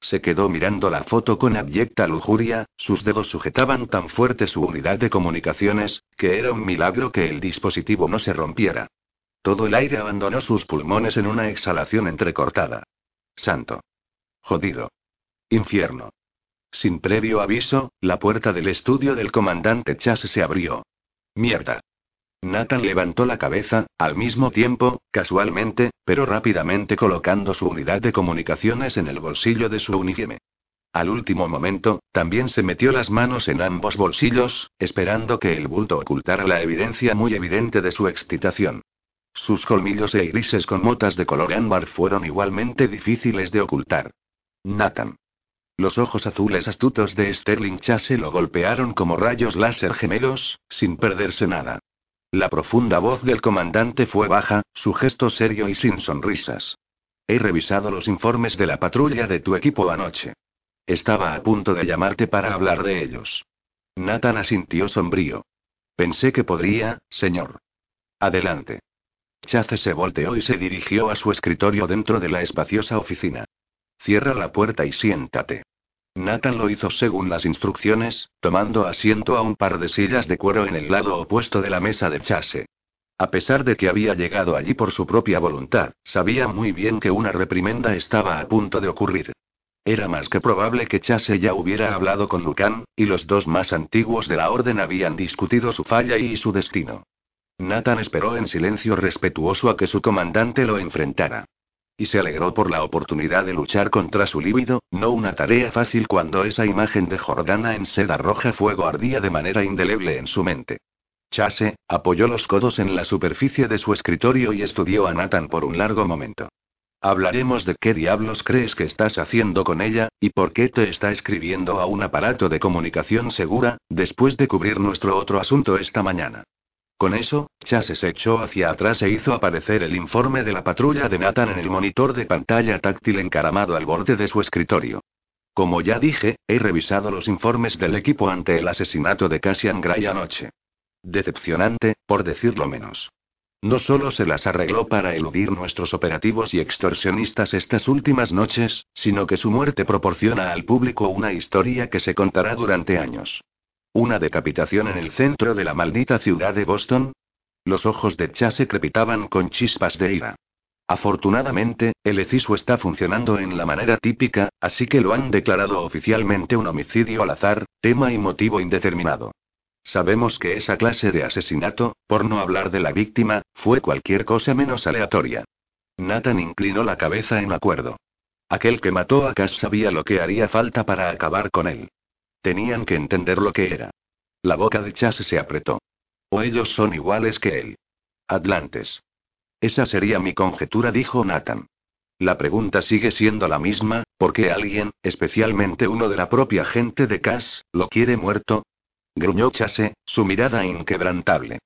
[SPEAKER 1] Se quedó mirando la foto con abyecta lujuria, sus dedos sujetaban tan fuerte su unidad de comunicaciones, que era un milagro que el dispositivo no se rompiera. Todo el aire abandonó sus pulmones en una exhalación entrecortada. Santo. Jodido. Infierno. Sin previo aviso, la puerta del estudio del comandante Chase se abrió. Mierda. Nathan levantó la cabeza, al mismo tiempo, casualmente, pero rápidamente colocando su unidad de comunicaciones en el bolsillo de su uniforme. Al último momento, también se metió las manos en ambos bolsillos, esperando que el bulto ocultara la evidencia muy evidente de su excitación. Sus colmillos e irises con motas de color ámbar fueron igualmente difíciles de ocultar. Nathan. Los ojos azules astutos de Sterling Chase lo golpearon como rayos láser gemelos, sin perderse nada. La profunda voz del comandante fue baja, su gesto serio y sin sonrisas. He revisado los informes de la patrulla de tu equipo anoche. Estaba a punto de llamarte para hablar de ellos. Nathan asintió sombrío. Pensé que podría, señor. Adelante. Chase se volteó y se dirigió a su escritorio dentro de la espaciosa oficina. Cierra la puerta y siéntate. Nathan lo hizo según las instrucciones, tomando asiento a un par de sillas de cuero en el lado opuesto de la mesa de Chase. A pesar de que había llegado allí por su propia voluntad, sabía muy bien que una reprimenda estaba a punto de ocurrir. Era más que probable que Chase ya hubiera hablado con Lucan, y los dos más antiguos de la orden habían discutido su falla y su destino. Nathan esperó en silencio respetuoso a que su comandante lo enfrentara. Y se alegró por la oportunidad de luchar contra su líbido, no una tarea fácil cuando esa imagen de Jordana en seda roja fuego ardía de manera indeleble en su mente. Chase, apoyó los codos en la superficie de su escritorio y estudió a Nathan por un largo momento. Hablaremos de qué diablos crees que estás haciendo con ella, y por qué te está escribiendo a un aparato de comunicación segura, después de cubrir nuestro otro asunto esta mañana. Con eso, Chase se echó hacia atrás e hizo aparecer el informe de la patrulla de Nathan en el monitor de pantalla táctil encaramado al borde de su escritorio. Como ya dije, he revisado los informes del equipo ante el asesinato de Cassian Gray anoche. Decepcionante, por decirlo menos. No solo se las arregló para eludir nuestros operativos y extorsionistas estas últimas noches, sino que su muerte proporciona al público una historia que se contará durante años. ¿Una decapitación en el centro de la maldita ciudad de Boston? Los ojos de Chase crepitaban con chispas de ira. Afortunadamente, el hechizo está funcionando en la manera típica, así que lo han declarado oficialmente un homicidio al azar, tema y motivo indeterminado. Sabemos que esa clase de asesinato, por no hablar de la víctima, fue cualquier cosa menos aleatoria. Nathan inclinó la cabeza en acuerdo. Aquel que mató a Cass sabía lo que haría falta para acabar con él. Tenían que entender lo que era. La boca de Chase se apretó. O ellos son iguales que él. Atlantes. Esa sería mi conjetura, dijo Nathan. La pregunta sigue siendo la misma, ¿por qué alguien, especialmente uno de la propia gente de Cass, lo quiere muerto? Gruñó Chase, su mirada inquebrantable.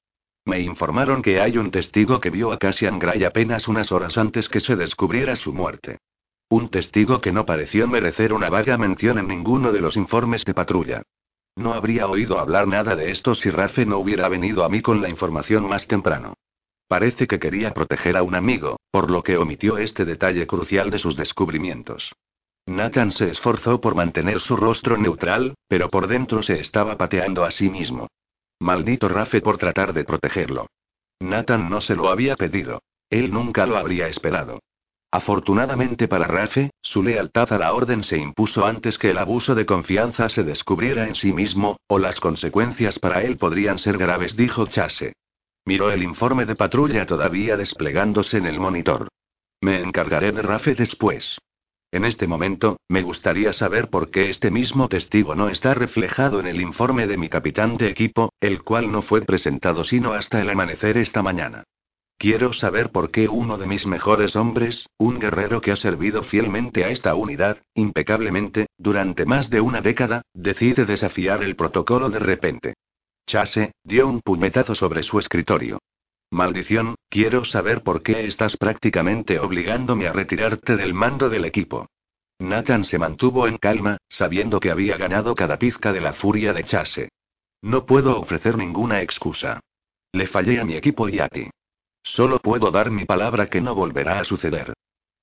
[SPEAKER 1] Me informaron que hay un testigo que vio a Cassian Gray apenas unas horas antes que se descubriera su muerte. Un testigo que no pareció merecer una vaga mención en ninguno de los informes de patrulla. No habría oído hablar nada de esto si Rafe no hubiera venido a mí con la información más temprano. Parece que quería proteger a un amigo, por lo que omitió este detalle crucial de sus descubrimientos. Nathan se esforzó por mantener su rostro neutral, pero por dentro se estaba pateando a sí mismo. Maldito Rafe por tratar de protegerlo. Nathan no se lo había pedido. Él nunca lo habría esperado. Afortunadamente para Rafe, su lealtad a la orden se impuso antes que el abuso de confianza se descubriera en sí mismo, o las consecuencias para él podrían ser graves, dijo Chase. Miró el informe de patrulla todavía desplegándose en el monitor. Me encargaré de Rafe después. En este momento, me gustaría saber por qué este mismo testigo no está reflejado en el informe de mi capitán de equipo, el cual no fue presentado sino hasta el amanecer esta mañana. Quiero saber por qué uno de mis mejores hombres, un guerrero que ha servido fielmente a esta unidad, impecablemente, durante más de una década, decide desafiar el protocolo de repente. Chase, dio un puñetazo sobre su escritorio. Maldición, quiero saber por qué estás prácticamente obligándome a retirarte del mando del equipo. Nathan se mantuvo en calma, sabiendo que había ganado cada pizca de la furia de Chase. No puedo ofrecer ninguna excusa. Le fallé a mi equipo y a ti. Solo puedo dar mi palabra que no volverá a suceder.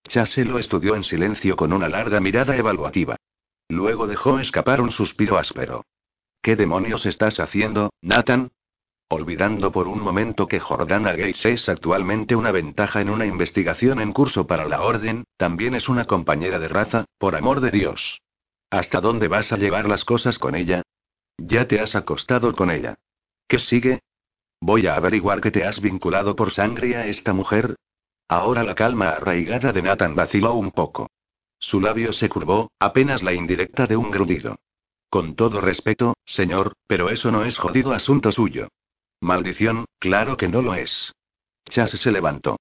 [SPEAKER 1] Chase lo estudió en silencio con una larga mirada evaluativa. Luego dejó escapar un suspiro áspero. ¿Qué demonios estás haciendo, Nathan? Olvidando por un momento que Jordana Gates es actualmente una ventaja en una investigación en curso para la Orden, también es una compañera de raza, por amor de Dios. ¿Hasta dónde vas a llevar las cosas con ella? Ya te has acostado con ella. ¿Qué sigue? Voy a averiguar que te has vinculado por sangre a esta mujer. Ahora la calma arraigada de Nathan vaciló un poco. Su labio se curvó, apenas la indirecta de un grudido. Con todo respeto, señor, pero eso no es jodido asunto suyo. Maldición, claro que no lo es. Chas se levantó.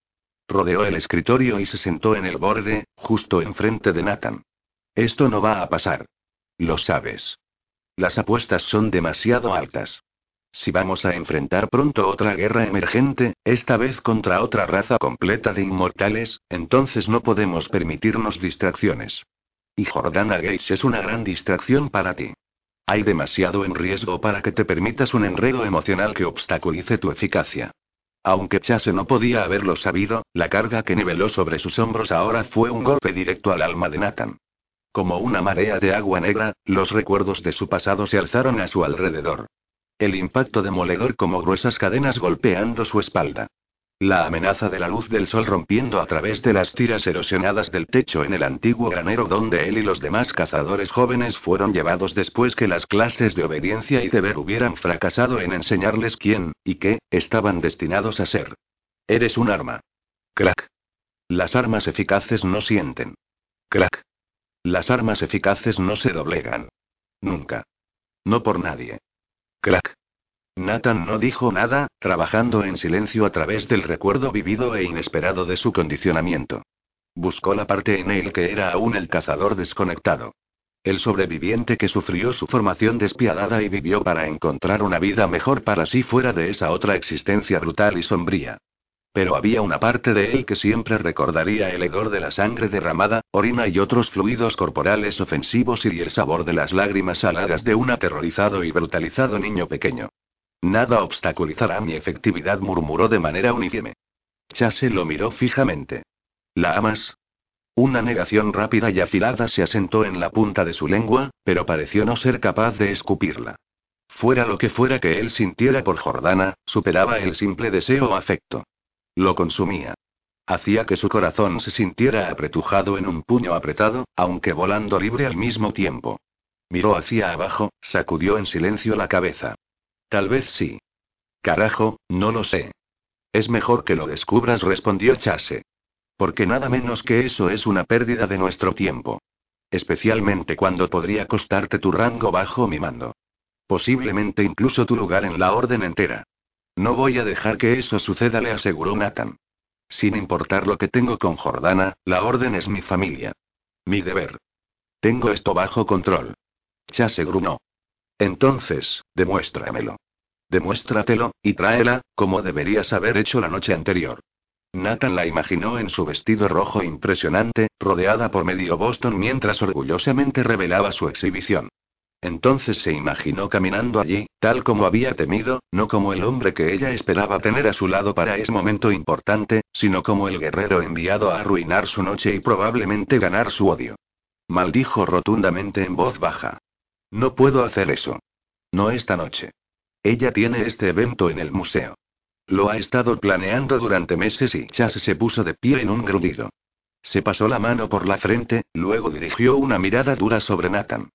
[SPEAKER 1] Rodeó el escritorio y se sentó en el borde, justo enfrente de Nathan. Esto no va a pasar. Lo sabes. Las apuestas son demasiado altas. Si vamos a enfrentar pronto otra guerra emergente, esta vez contra otra raza completa de inmortales, entonces no podemos permitirnos distracciones. Y Jordana Gates es una gran distracción para ti. Hay demasiado en riesgo para que te permitas un enredo emocional que obstaculice tu eficacia. Aunque Chase no podía haberlo sabido, la carga que niveló sobre sus hombros ahora fue un golpe directo al alma de Nathan. Como una marea de agua negra, los recuerdos de su pasado se alzaron a su alrededor. El impacto demoledor como gruesas cadenas golpeando su espalda. La amenaza de la luz del sol rompiendo a través de las tiras erosionadas del techo en el antiguo granero donde él y los demás cazadores jóvenes fueron llevados después que las clases de obediencia y deber hubieran fracasado en enseñarles quién, y qué, estaban destinados a ser. Eres un arma. Crack. Las armas eficaces no sienten. Crack. Las armas eficaces no se doblegan. Nunca. No por nadie. Crack. Nathan no dijo nada, trabajando en silencio a través del recuerdo vivido e inesperado de su condicionamiento. Buscó la parte en él que era aún el cazador desconectado. El sobreviviente que sufrió su formación despiadada y vivió para encontrar una vida mejor para sí fuera de esa otra existencia brutal y sombría. Pero había una parte de él que siempre recordaría el hedor de la sangre derramada, orina y otros fluidos corporales ofensivos y el sabor de las lágrimas saladas de un aterrorizado y brutalizado niño pequeño. Nada obstaculizará mi efectividad, murmuró de manera uniforme. Chase lo miró fijamente. ¿La amas? Una negación rápida y afilada se asentó en la punta de su lengua, pero pareció no ser capaz de escupirla. Fuera lo que fuera que él sintiera por Jordana, superaba el simple deseo o afecto. Lo consumía. Hacía que su corazón se sintiera apretujado en un puño apretado, aunque volando libre al mismo tiempo. Miró hacia abajo, sacudió en silencio la cabeza. Tal vez sí. Carajo, no lo sé. Es mejor que lo descubras, respondió Chase. Porque nada menos que eso es una pérdida de nuestro tiempo. Especialmente cuando podría costarte tu rango bajo mi mando. Posiblemente incluso tu lugar en la orden entera. No voy a dejar que eso suceda, le aseguró Nathan. Sin importar lo que tengo con Jordana, la orden es mi familia. Mi deber. Tengo esto bajo control. Chase grunó. Entonces, demuéstramelo. Demuéstratelo, y tráela, como deberías haber hecho la noche anterior. Nathan la imaginó en su vestido rojo impresionante, rodeada por medio Boston mientras orgullosamente revelaba su exhibición. Entonces se imaginó caminando allí, tal como había temido, no como el hombre que ella esperaba tener a su lado para ese momento importante, sino como el guerrero enviado a arruinar su noche y probablemente ganar su odio. Maldijo rotundamente en voz baja. No puedo hacer eso. No esta noche. Ella tiene este evento en el museo. Lo ha estado planeando durante meses y Chase se puso de pie en un grudido. Se pasó la mano por la frente, luego dirigió una mirada dura sobre Nathan.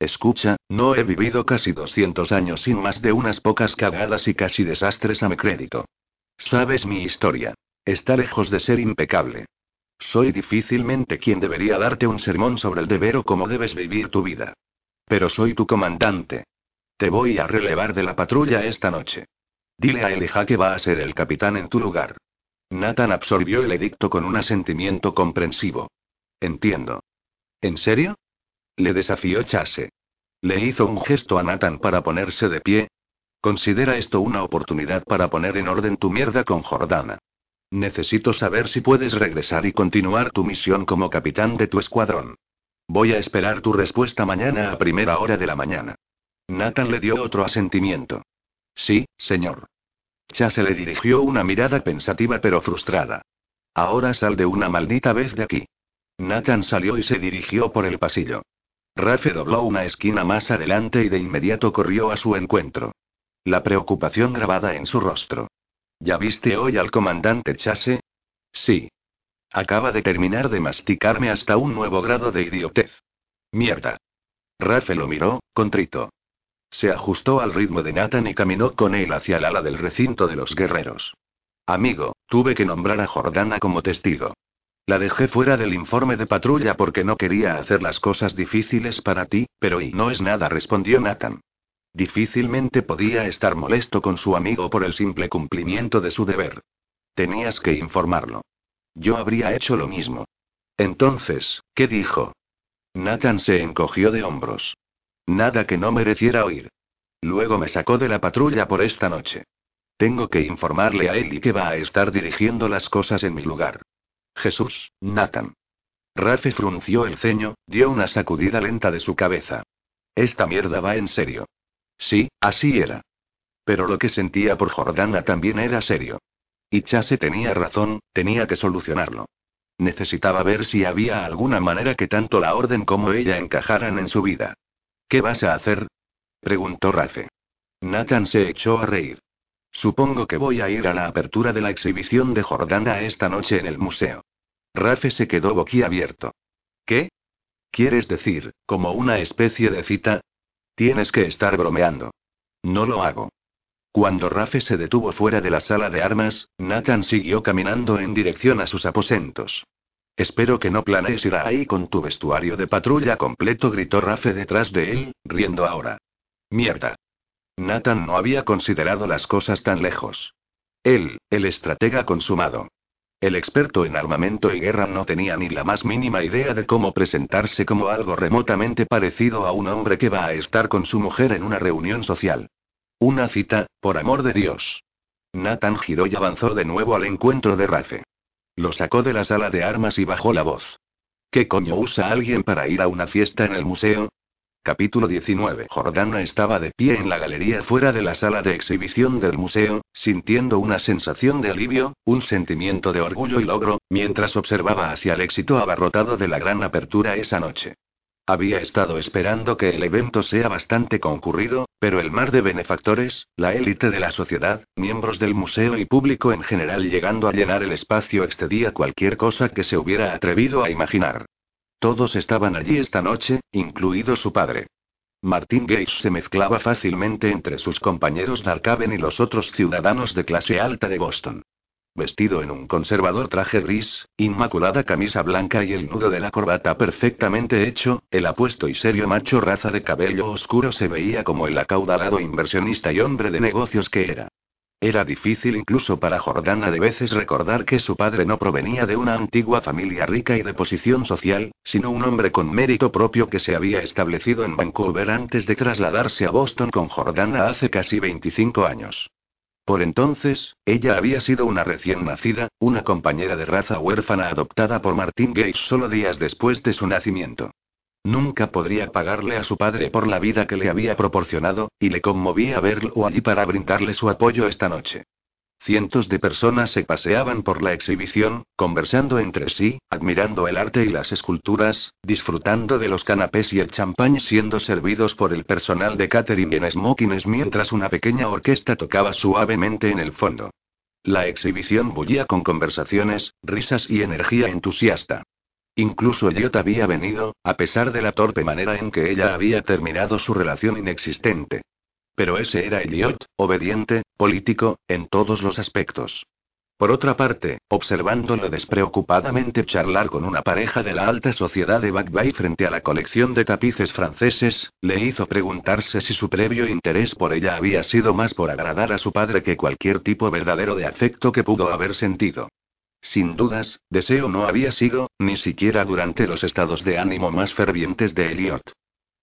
[SPEAKER 1] Escucha, no he vivido casi 200 años sin más de unas pocas cagadas y casi desastres a mi crédito. Sabes mi historia. Está lejos de ser impecable. Soy difícilmente quien debería darte un sermón sobre el deber o cómo debes vivir tu vida. Pero soy tu comandante. Te voy a relevar de la patrulla esta noche. Dile a Elijah que va a ser el capitán en tu lugar. Nathan absorbió el edicto con un asentimiento comprensivo. Entiendo. ¿En serio? Le desafió Chase. Le hizo un gesto a Nathan para ponerse de pie. Considera esto una oportunidad para poner en orden tu mierda con Jordana. Necesito saber si puedes regresar y continuar tu misión como capitán de tu escuadrón. Voy a esperar tu respuesta mañana a primera hora de la mañana. Nathan le dio otro asentimiento. Sí, señor. Chase le dirigió una mirada pensativa pero frustrada. Ahora sal de una maldita vez de aquí. Nathan salió y se dirigió por el pasillo. Rafe dobló una esquina más adelante y de inmediato corrió a su encuentro. La preocupación grabada en su rostro. ¿Ya viste hoy al comandante Chase? Sí. Acaba de terminar de masticarme hasta un nuevo grado de idiotez. Mierda. Rafe lo miró, contrito. Se ajustó al ritmo de Nathan y caminó con él hacia el ala del recinto de los guerreros. Amigo, tuve que nombrar a Jordana como testigo. La dejé fuera del informe de patrulla porque no quería hacer las cosas difíciles para ti, pero y no es nada, respondió Nathan. Difícilmente podía estar molesto con su amigo por el simple cumplimiento de su deber. Tenías que informarlo. Yo habría hecho lo mismo. Entonces, ¿qué dijo? Nathan se encogió de hombros. Nada que no mereciera oír. Luego me sacó de la patrulla por esta noche. Tengo que informarle a él que va a estar dirigiendo las cosas en mi lugar. Jesús, Nathan. Rafe frunció el ceño, dio una sacudida lenta de su cabeza. Esta mierda va en serio. Sí, así era. Pero lo que sentía por Jordana también era serio. Y Chase tenía razón, tenía que solucionarlo. Necesitaba ver si había alguna manera que tanto la orden como ella encajaran en su vida. ¿Qué vas a hacer? preguntó Rafe. Nathan se echó a reír. Supongo que voy a ir a la apertura de la exhibición de Jordana esta noche en el museo. Rafe se quedó boquiabierto. ¿Qué? ¿Quieres decir, como una especie de cita? Tienes que estar bromeando. No lo hago. Cuando Rafe se detuvo fuera de la sala de armas, Nathan siguió caminando en dirección a sus aposentos. Espero que no planees ir ahí con tu vestuario de patrulla completo, gritó Rafe detrás de él, riendo ahora. Mierda. Nathan no había considerado las cosas tan lejos. Él, el estratega consumado. El experto en armamento y guerra no tenía ni la más mínima idea de cómo presentarse como algo remotamente parecido a un hombre que va a estar con su mujer en una reunión social. Una cita, por amor de Dios. Nathan giró y avanzó de nuevo al encuentro de Rafe. Lo sacó de la sala de armas y bajó la voz. ¿Qué coño usa alguien para ir a una fiesta en el museo? Capítulo 19. Jordana estaba de pie en la galería fuera de la sala de exhibición del museo, sintiendo una sensación de alivio, un sentimiento de orgullo y logro, mientras observaba hacia el éxito abarrotado de la gran apertura esa noche. Había estado esperando que el evento sea bastante concurrido, pero el mar de benefactores, la élite de la sociedad, miembros del museo y público en general llegando a llenar el espacio excedía cualquier cosa que se hubiera atrevido a imaginar. Todos estaban allí esta noche, incluido su padre. Martin Gates se mezclaba fácilmente entre sus compañeros Narcaven y los otros ciudadanos de clase alta de Boston. Vestido en un conservador traje gris, inmaculada camisa blanca y el nudo de la corbata perfectamente hecho, el apuesto y serio macho raza de cabello oscuro se veía como el acaudalado inversionista y hombre de negocios que era. Era difícil incluso para Jordana de veces recordar que su padre no provenía de una antigua familia rica y de posición social, sino un hombre con mérito propio que se había establecido en Vancouver antes de trasladarse a Boston con Jordana hace casi 25 años. Por entonces, ella había sido una recién nacida, una compañera de raza huérfana adoptada por Martin Gates solo días después de su nacimiento. Nunca podría pagarle a su padre por la vida que le había proporcionado, y le conmovía verlo allí para brindarle su apoyo esta noche. Cientos de personas se paseaban por la exhibición, conversando entre sí, admirando el arte y las esculturas, disfrutando de los canapés y el champán siendo servidos por el personal de catering en smokings mientras una pequeña orquesta tocaba suavemente en el fondo. La exhibición bullía con conversaciones, risas y energía entusiasta. Incluso Elliot había venido, a pesar de la torpe manera en que ella había terminado su relación inexistente. Pero ese era Elliot, obediente, político, en todos los aspectos. Por otra parte, observándolo despreocupadamente charlar con una pareja de la alta sociedad de Backbay frente a la colección de tapices franceses, le hizo preguntarse si su previo interés por ella había sido más por agradar a su padre que cualquier tipo verdadero de afecto que pudo haber sentido. Sin dudas, deseo no había sido, ni siquiera durante los estados de ánimo más fervientes de Elliot.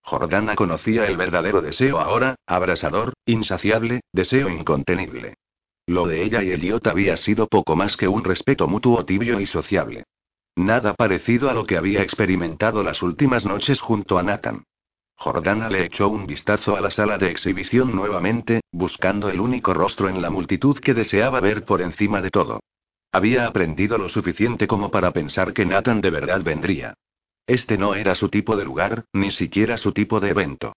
[SPEAKER 1] Jordana conocía el verdadero deseo ahora, abrasador, insaciable, deseo incontenible. Lo de ella y Elliot había sido poco más que un respeto mutuo tibio y sociable. Nada parecido a lo que había experimentado las últimas noches junto a Nathan. Jordana le echó un vistazo a la sala de exhibición nuevamente, buscando el único rostro en la multitud que deseaba ver por encima de todo. Había aprendido lo suficiente como para pensar que Nathan de verdad vendría. Este no era su tipo de lugar, ni siquiera su tipo de evento.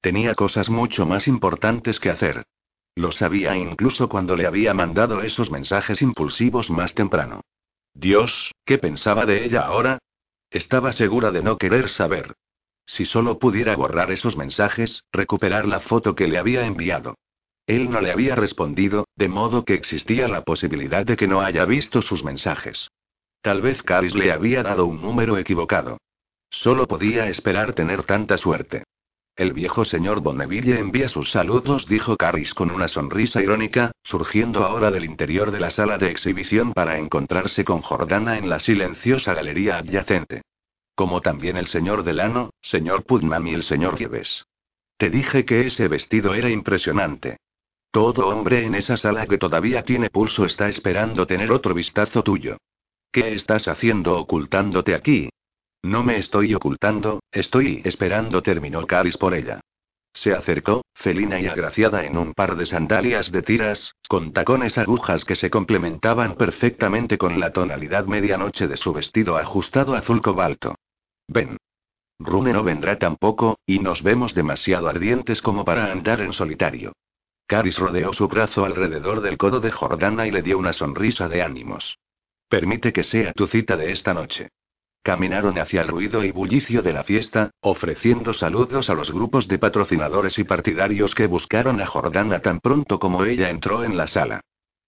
[SPEAKER 1] Tenía cosas mucho más importantes que hacer. Lo sabía incluso cuando le había mandado esos mensajes impulsivos más temprano. Dios, ¿qué pensaba de ella ahora? Estaba segura de no querer saber. Si solo pudiera borrar esos mensajes, recuperar la foto que le había enviado. Él no le había respondido, de modo que existía la posibilidad de que no haya visto sus mensajes. Tal vez Caris le había dado un número equivocado. Solo podía esperar tener tanta suerte. El viejo señor Bonneville envía sus saludos, dijo Caris con una sonrisa irónica, surgiendo ahora del interior de la sala de exhibición para encontrarse con Jordana en la silenciosa galería adyacente. Como también el señor Delano, señor Putnam y el señor Gives. Te dije que ese vestido era impresionante. Todo hombre en esa sala que todavía tiene pulso está esperando tener otro vistazo tuyo. ¿Qué estás haciendo ocultándote aquí? No me estoy ocultando, estoy esperando, terminó Caris por ella. Se acercó, felina y agraciada en un par de sandalias de tiras, con tacones agujas que se complementaban perfectamente con la tonalidad medianoche de su vestido ajustado azul cobalto. Ven. Rune no vendrá tampoco, y nos vemos demasiado ardientes como para andar en solitario. Caris rodeó su brazo alrededor del codo de Jordana y le dio una sonrisa de ánimos. Permite que sea tu cita de esta noche. Caminaron hacia el ruido y bullicio de la fiesta, ofreciendo saludos a los grupos de patrocinadores y partidarios que buscaron a Jordana tan pronto como ella entró en la sala.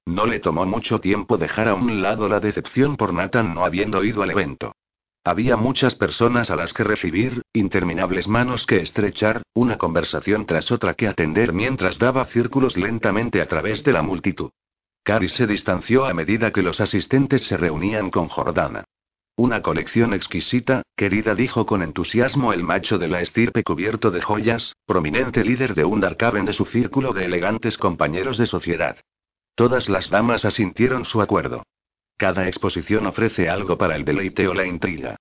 [SPEAKER 1] No le tomó mucho tiempo dejar a un lado la decepción por Nathan no habiendo ido al evento. Había muchas personas a las que recibir, interminables manos que estrechar, una conversación tras otra que atender mientras daba círculos lentamente a través de la multitud. Cari se distanció a medida que los asistentes se reunían con Jordana. Una colección exquisita, querida, dijo con entusiasmo el macho de la estirpe cubierto de joyas, prominente líder de un Darkaven de su círculo de elegantes compañeros de sociedad. Todas las damas asintieron su acuerdo. Cada exposición ofrece algo para el deleite o la intriga.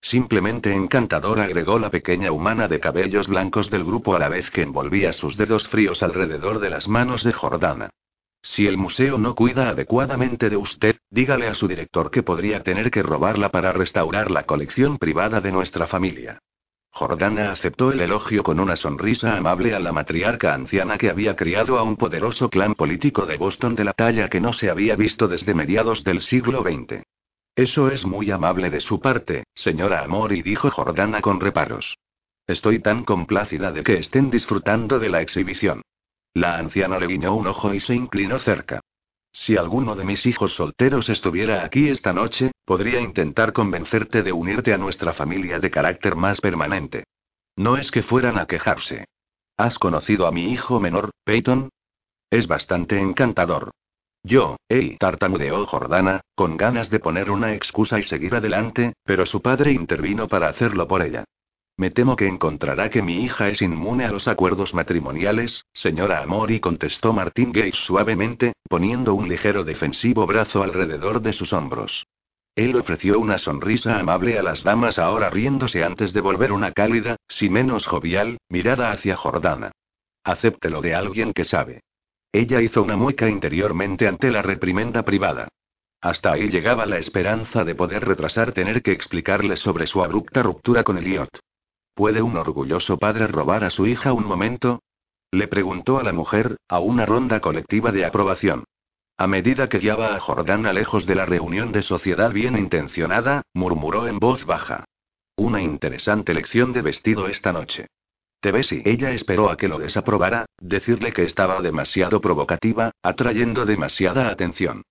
[SPEAKER 1] Simplemente encantador, agregó la pequeña humana de cabellos blancos del grupo a la vez que envolvía sus dedos fríos alrededor de las manos de Jordana. Si el museo no cuida adecuadamente de usted, dígale a su director que podría tener que robarla para restaurar la colección privada de nuestra familia. Jordana aceptó el elogio con una sonrisa amable a la matriarca anciana que había criado a un poderoso clan político de Boston de la talla que no se había visto desde mediados del siglo XX. Eso es muy amable de su parte, señora Amor, y dijo Jordana con reparos. Estoy tan complacida de que estén disfrutando de la exhibición. La anciana le guiñó un ojo y se inclinó cerca. Si alguno de mis hijos solteros estuviera aquí esta noche, podría intentar convencerte de unirte a nuestra familia de carácter más permanente. No es que fueran a quejarse. ¿Has conocido a mi hijo menor, Peyton? Es bastante encantador. Yo, hey, tartamudeó Jordana, con ganas de poner una excusa y seguir adelante, pero su padre intervino para hacerlo por ella. Me temo que encontrará que mi hija es inmune a los acuerdos matrimoniales, señora Amori, contestó Martín Gates suavemente, poniendo un ligero defensivo brazo alrededor de sus hombros. Él ofreció una sonrisa amable a las damas ahora riéndose antes de volver una cálida, si menos jovial, mirada hacia Jordana. Acéptelo de alguien que sabe. Ella hizo una mueca interiormente ante la reprimenda privada. Hasta ahí llegaba la esperanza de poder retrasar tener que explicarle sobre su abrupta ruptura con Eliot. ¿Puede un orgulloso padre robar a su hija un momento? Le preguntó a la mujer, a una ronda colectiva de aprobación. A medida que guiaba a Jordana lejos de la reunión de sociedad bien intencionada, murmuró en voz baja. Una interesante lección de vestido esta noche. Te ves y ella esperó a que lo desaprobara, decirle que estaba demasiado provocativa, atrayendo demasiada atención.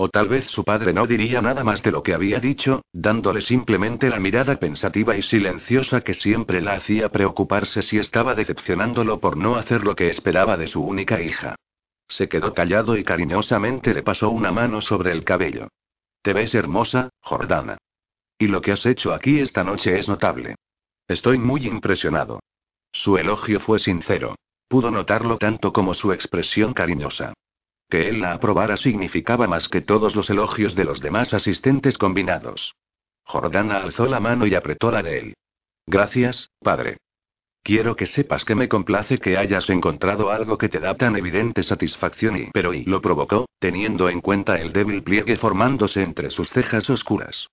[SPEAKER 1] O tal vez su padre no diría nada más de lo que había dicho, dándole simplemente la mirada pensativa y silenciosa que siempre la hacía preocuparse si estaba decepcionándolo por no hacer lo que esperaba de su única hija. Se quedó callado y cariñosamente le pasó una mano sobre el cabello. Te ves hermosa, Jordana. Y lo que has hecho aquí esta noche es notable. Estoy muy impresionado. Su elogio fue sincero. Pudo notarlo tanto como su expresión cariñosa. Que él la aprobara significaba más que todos los elogios de los demás asistentes combinados. Jordana alzó la mano y apretó la de él. Gracias, padre. Quiero que sepas que me complace que hayas encontrado algo que te da tan evidente satisfacción y pero y lo provocó, teniendo en cuenta el débil pliegue formándose entre sus cejas oscuras.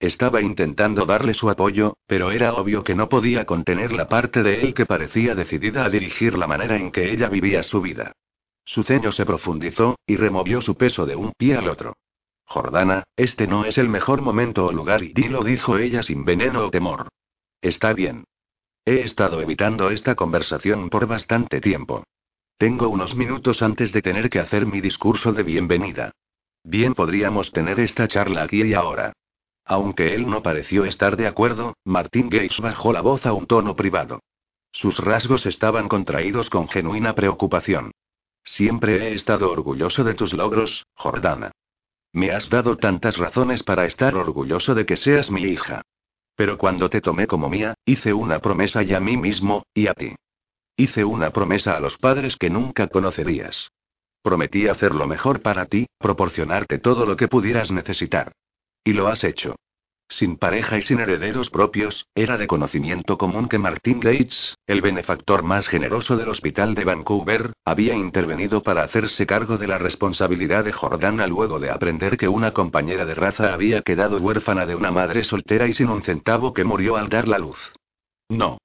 [SPEAKER 1] Estaba intentando darle su apoyo, pero era obvio que no podía contener la parte de él que parecía decidida a dirigir la manera en que ella vivía su vida. Su ceño se profundizó, y removió su peso de un pie al otro. Jordana, este no es el mejor momento o lugar y dilo dijo ella sin veneno o temor. Está bien. He estado evitando esta conversación por bastante tiempo. Tengo unos minutos antes de tener que hacer mi discurso de bienvenida. Bien podríamos tener esta charla aquí y ahora. Aunque él no pareció estar de acuerdo, Martín Gates bajó la voz a un tono privado. Sus rasgos estaban contraídos con genuina preocupación. Siempre he estado orgulloso de tus logros, Jordana. Me has dado tantas razones para estar orgulloso de que seas mi hija. Pero cuando te tomé como mía, hice una promesa y a mí mismo, y a ti. Hice una promesa a los padres que nunca conocerías. Prometí hacer lo mejor para ti, proporcionarte todo lo que pudieras necesitar. Y lo has hecho. Sin pareja y sin herederos propios, era de conocimiento común que Martin Gates, el benefactor más generoso del hospital de Vancouver, había intervenido para hacerse cargo de la responsabilidad de Jordana luego de aprender que una compañera de raza había quedado huérfana de una madre soltera y sin un centavo que murió al dar la luz. No.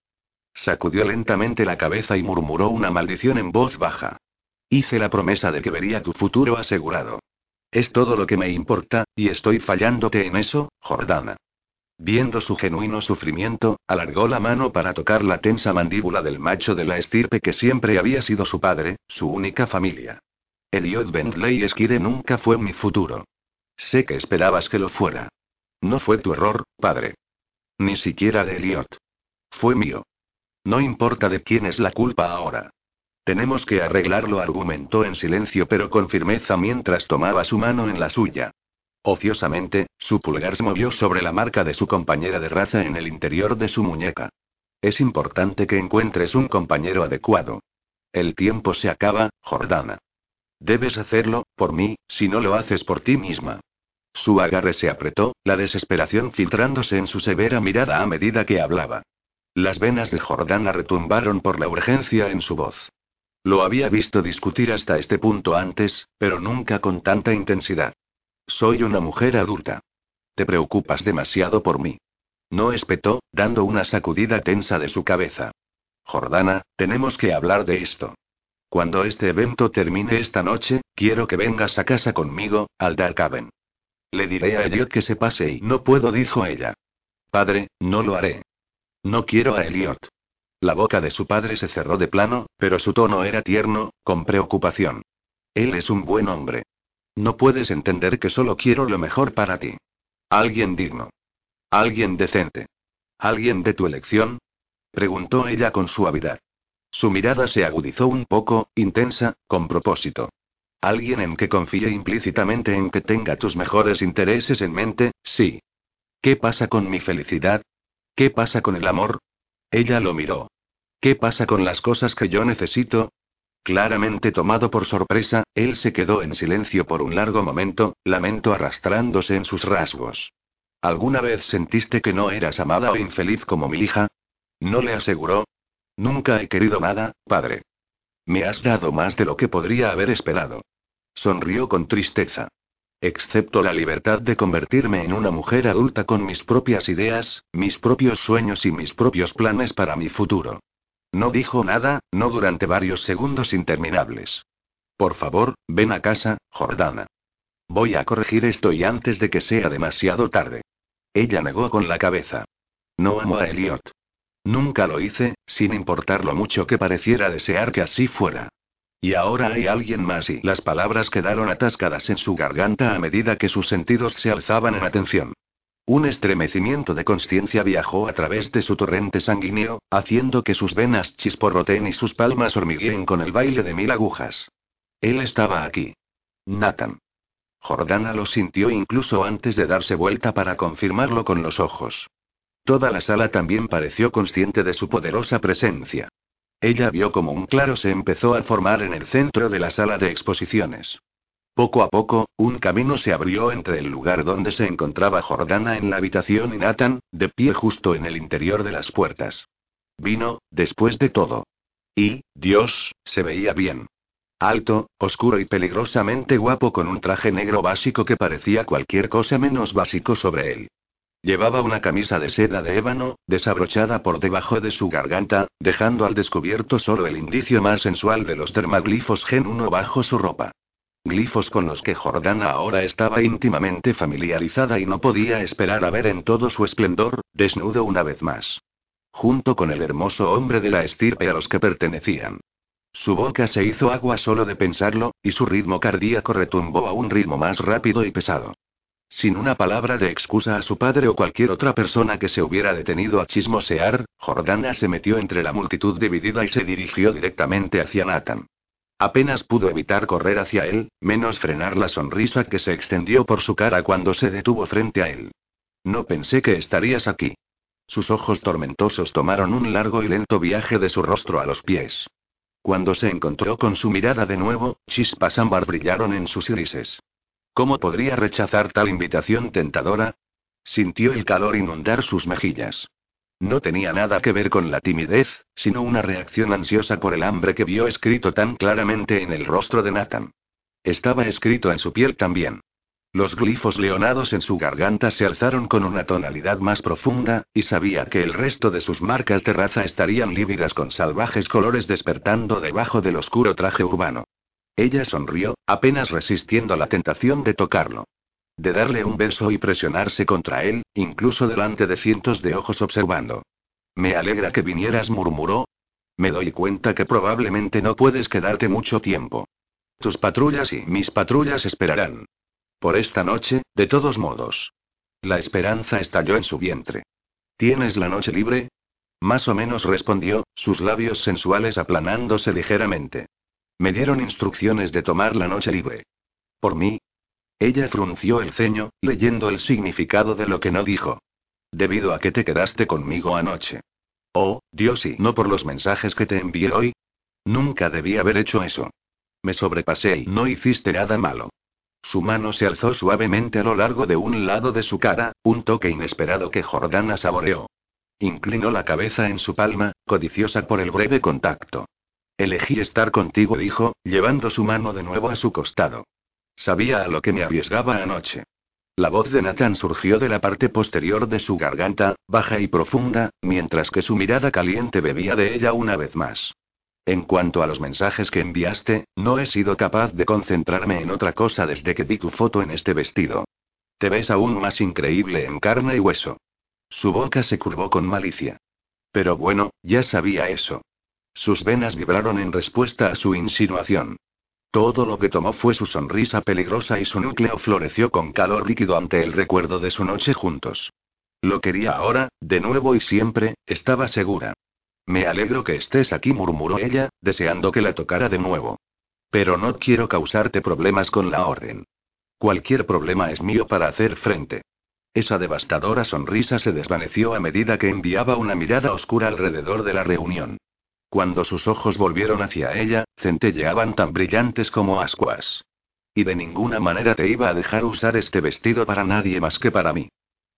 [SPEAKER 1] Sacudió lentamente la cabeza y murmuró una maldición en voz baja. Hice la promesa de que vería tu futuro asegurado. Es todo lo que me importa, y estoy fallándote en eso, Jordana. Viendo su genuino sufrimiento, alargó la mano para tocar la tensa mandíbula del macho de la estirpe que siempre había sido su padre, su única familia. Elliot Bentley Esquire nunca fue mi futuro. Sé que esperabas que lo fuera. No fue tu error, padre. Ni siquiera de Elliot. Fue mío. No importa de quién es la culpa ahora. Tenemos que arreglarlo, argumentó en silencio pero con firmeza mientras tomaba su mano en la suya. Ociosamente, su pulgar se movió sobre la marca de su compañera de raza en el interior de su muñeca. Es importante que encuentres un compañero adecuado. El tiempo se acaba, Jordana. Debes hacerlo, por mí, si no lo haces por ti misma. Su agarre se apretó, la desesperación filtrándose en su severa mirada a medida que hablaba. Las venas de Jordana retumbaron por la urgencia en su voz. Lo había visto discutir hasta este punto antes, pero nunca con tanta intensidad. Soy una mujer adulta. Te preocupas demasiado por mí. No espetó, dando una sacudida tensa de su cabeza. Jordana, tenemos que hablar de esto. Cuando este evento termine esta noche, quiero que vengas a casa conmigo, al Darkhaven. Le diré a Elliot que se pase y no puedo, dijo ella. Padre, no lo haré. No quiero a Elliot. La boca de su padre se cerró de plano, pero su tono era tierno, con preocupación. Él es un buen hombre. No puedes entender que solo quiero lo mejor para ti. Alguien digno. Alguien decente. ¿Alguien de tu elección? preguntó ella con suavidad. Su mirada se agudizó un poco, intensa, con propósito. Alguien en que confíe implícitamente en que tenga tus mejores intereses en mente, sí. ¿Qué pasa con mi felicidad? ¿Qué pasa con el amor? Ella lo miró. ¿Qué pasa con las cosas que yo necesito? Claramente tomado por sorpresa, él se quedó en silencio por un largo momento, lamento arrastrándose en sus rasgos. ¿Alguna vez sentiste que no eras amada o infeliz como mi hija? No le aseguró. Nunca he querido nada, padre. Me has dado más de lo que podría haber esperado. Sonrió con tristeza. Excepto la libertad de convertirme en una mujer adulta con mis propias ideas, mis propios sueños y mis propios planes para mi futuro. No dijo nada, no durante varios segundos interminables. Por favor, ven a casa, Jordana. Voy a corregir esto y antes de que sea demasiado tarde. Ella negó con la cabeza. No amo a Elliot. Nunca lo hice, sin importar lo mucho que pareciera desear que así fuera. Y ahora hay alguien más y las palabras quedaron atascadas en su garganta a medida que sus sentidos se alzaban en atención. Un estremecimiento de conciencia viajó a través de su torrente sanguíneo, haciendo que sus venas chisporroteen y sus palmas hormigueen con el baile de mil agujas. Él estaba aquí. Nathan. Jordana lo sintió incluso antes de darse vuelta para confirmarlo con los ojos. Toda la sala también pareció consciente de su poderosa presencia. Ella vio como un claro se empezó a formar en el centro de la sala de exposiciones. Poco a poco, un camino se abrió entre el lugar donde se encontraba Jordana en la habitación y Nathan, de pie justo en el interior de las puertas. Vino, después de todo. Y, Dios, se veía bien. Alto, oscuro y peligrosamente guapo con un traje negro básico que parecía cualquier cosa menos básico sobre él. Llevaba una camisa de seda de ébano, desabrochada por debajo de su garganta, dejando al descubierto solo el indicio más sensual de los dermaglifos Gen 1 bajo su ropa. Glifos con los que Jordana ahora estaba íntimamente familiarizada y no podía esperar a ver en todo su esplendor, desnudo una vez más. Junto con el hermoso hombre de la estirpe a los que pertenecían. Su boca se hizo agua solo de pensarlo, y su ritmo cardíaco retumbó a un ritmo más rápido y pesado. Sin una palabra de excusa a su padre o cualquier otra persona que se hubiera detenido a chismosear, Jordana se metió entre la multitud dividida y se dirigió directamente hacia Nathan. Apenas pudo evitar correr hacia él, menos frenar la sonrisa que se extendió por su cara cuando se detuvo frente a él. No pensé que estarías aquí. Sus ojos tormentosos tomaron un largo y lento viaje de su rostro a los pies. Cuando se encontró con su mirada de nuevo, chispas ámbar brillaron en sus irises. ¿Cómo podría rechazar tal invitación tentadora? Sintió el calor inundar sus mejillas. No tenía nada que ver con la timidez, sino una reacción ansiosa por el hambre que vio escrito tan claramente en el rostro de Nathan. Estaba escrito en su piel también. Los glifos leonados en su garganta se alzaron con una tonalidad más profunda, y sabía que el resto de sus marcas de raza estarían lívidas con salvajes colores despertando debajo del oscuro traje urbano. Ella sonrió, apenas resistiendo la tentación de tocarlo de darle un beso y presionarse contra él, incluso delante de cientos de ojos observando. Me alegra que vinieras, murmuró. Me doy cuenta que probablemente no puedes quedarte mucho tiempo. Tus patrullas y mis patrullas esperarán. Por esta noche, de todos modos. La esperanza estalló en su vientre. ¿Tienes la noche libre? Más o menos respondió, sus labios sensuales aplanándose ligeramente. Me dieron instrucciones de tomar la noche libre. Por mí, ella frunció el ceño, leyendo el significado de lo que no dijo. Debido a que te quedaste conmigo anoche. Oh, Dios, y no por los mensajes que te envié hoy. Nunca debí haber hecho eso. Me sobrepasé y no hiciste nada malo. Su mano se alzó suavemente a lo largo de un lado de su cara, un toque inesperado que Jordana saboreó. Inclinó la cabeza en su palma, codiciosa por el breve contacto. Elegí estar contigo, dijo, llevando su mano de nuevo a su costado. Sabía a lo que me arriesgaba anoche. La voz de Nathan surgió de la parte posterior de su garganta, baja y profunda, mientras que su mirada caliente bebía de ella una vez más. En cuanto a los mensajes que enviaste, no he sido capaz de concentrarme en otra cosa desde que vi tu foto en este vestido. Te ves aún más increíble en carne y hueso. Su boca se curvó con malicia. Pero bueno, ya sabía eso. Sus venas vibraron en respuesta a su insinuación. Todo lo que tomó fue su sonrisa peligrosa y su núcleo floreció con calor líquido ante el recuerdo de su noche juntos. Lo quería ahora, de nuevo y siempre, estaba segura. Me alegro que estés aquí, murmuró ella, deseando que la tocara de nuevo. Pero no quiero causarte problemas con la orden. Cualquier problema es mío para hacer frente. Esa devastadora sonrisa se desvaneció a medida que enviaba una mirada oscura alrededor de la reunión. Cuando sus ojos volvieron hacia ella, centelleaban tan brillantes como ascuas. Y de ninguna manera te iba a dejar usar este vestido para nadie más que para mí.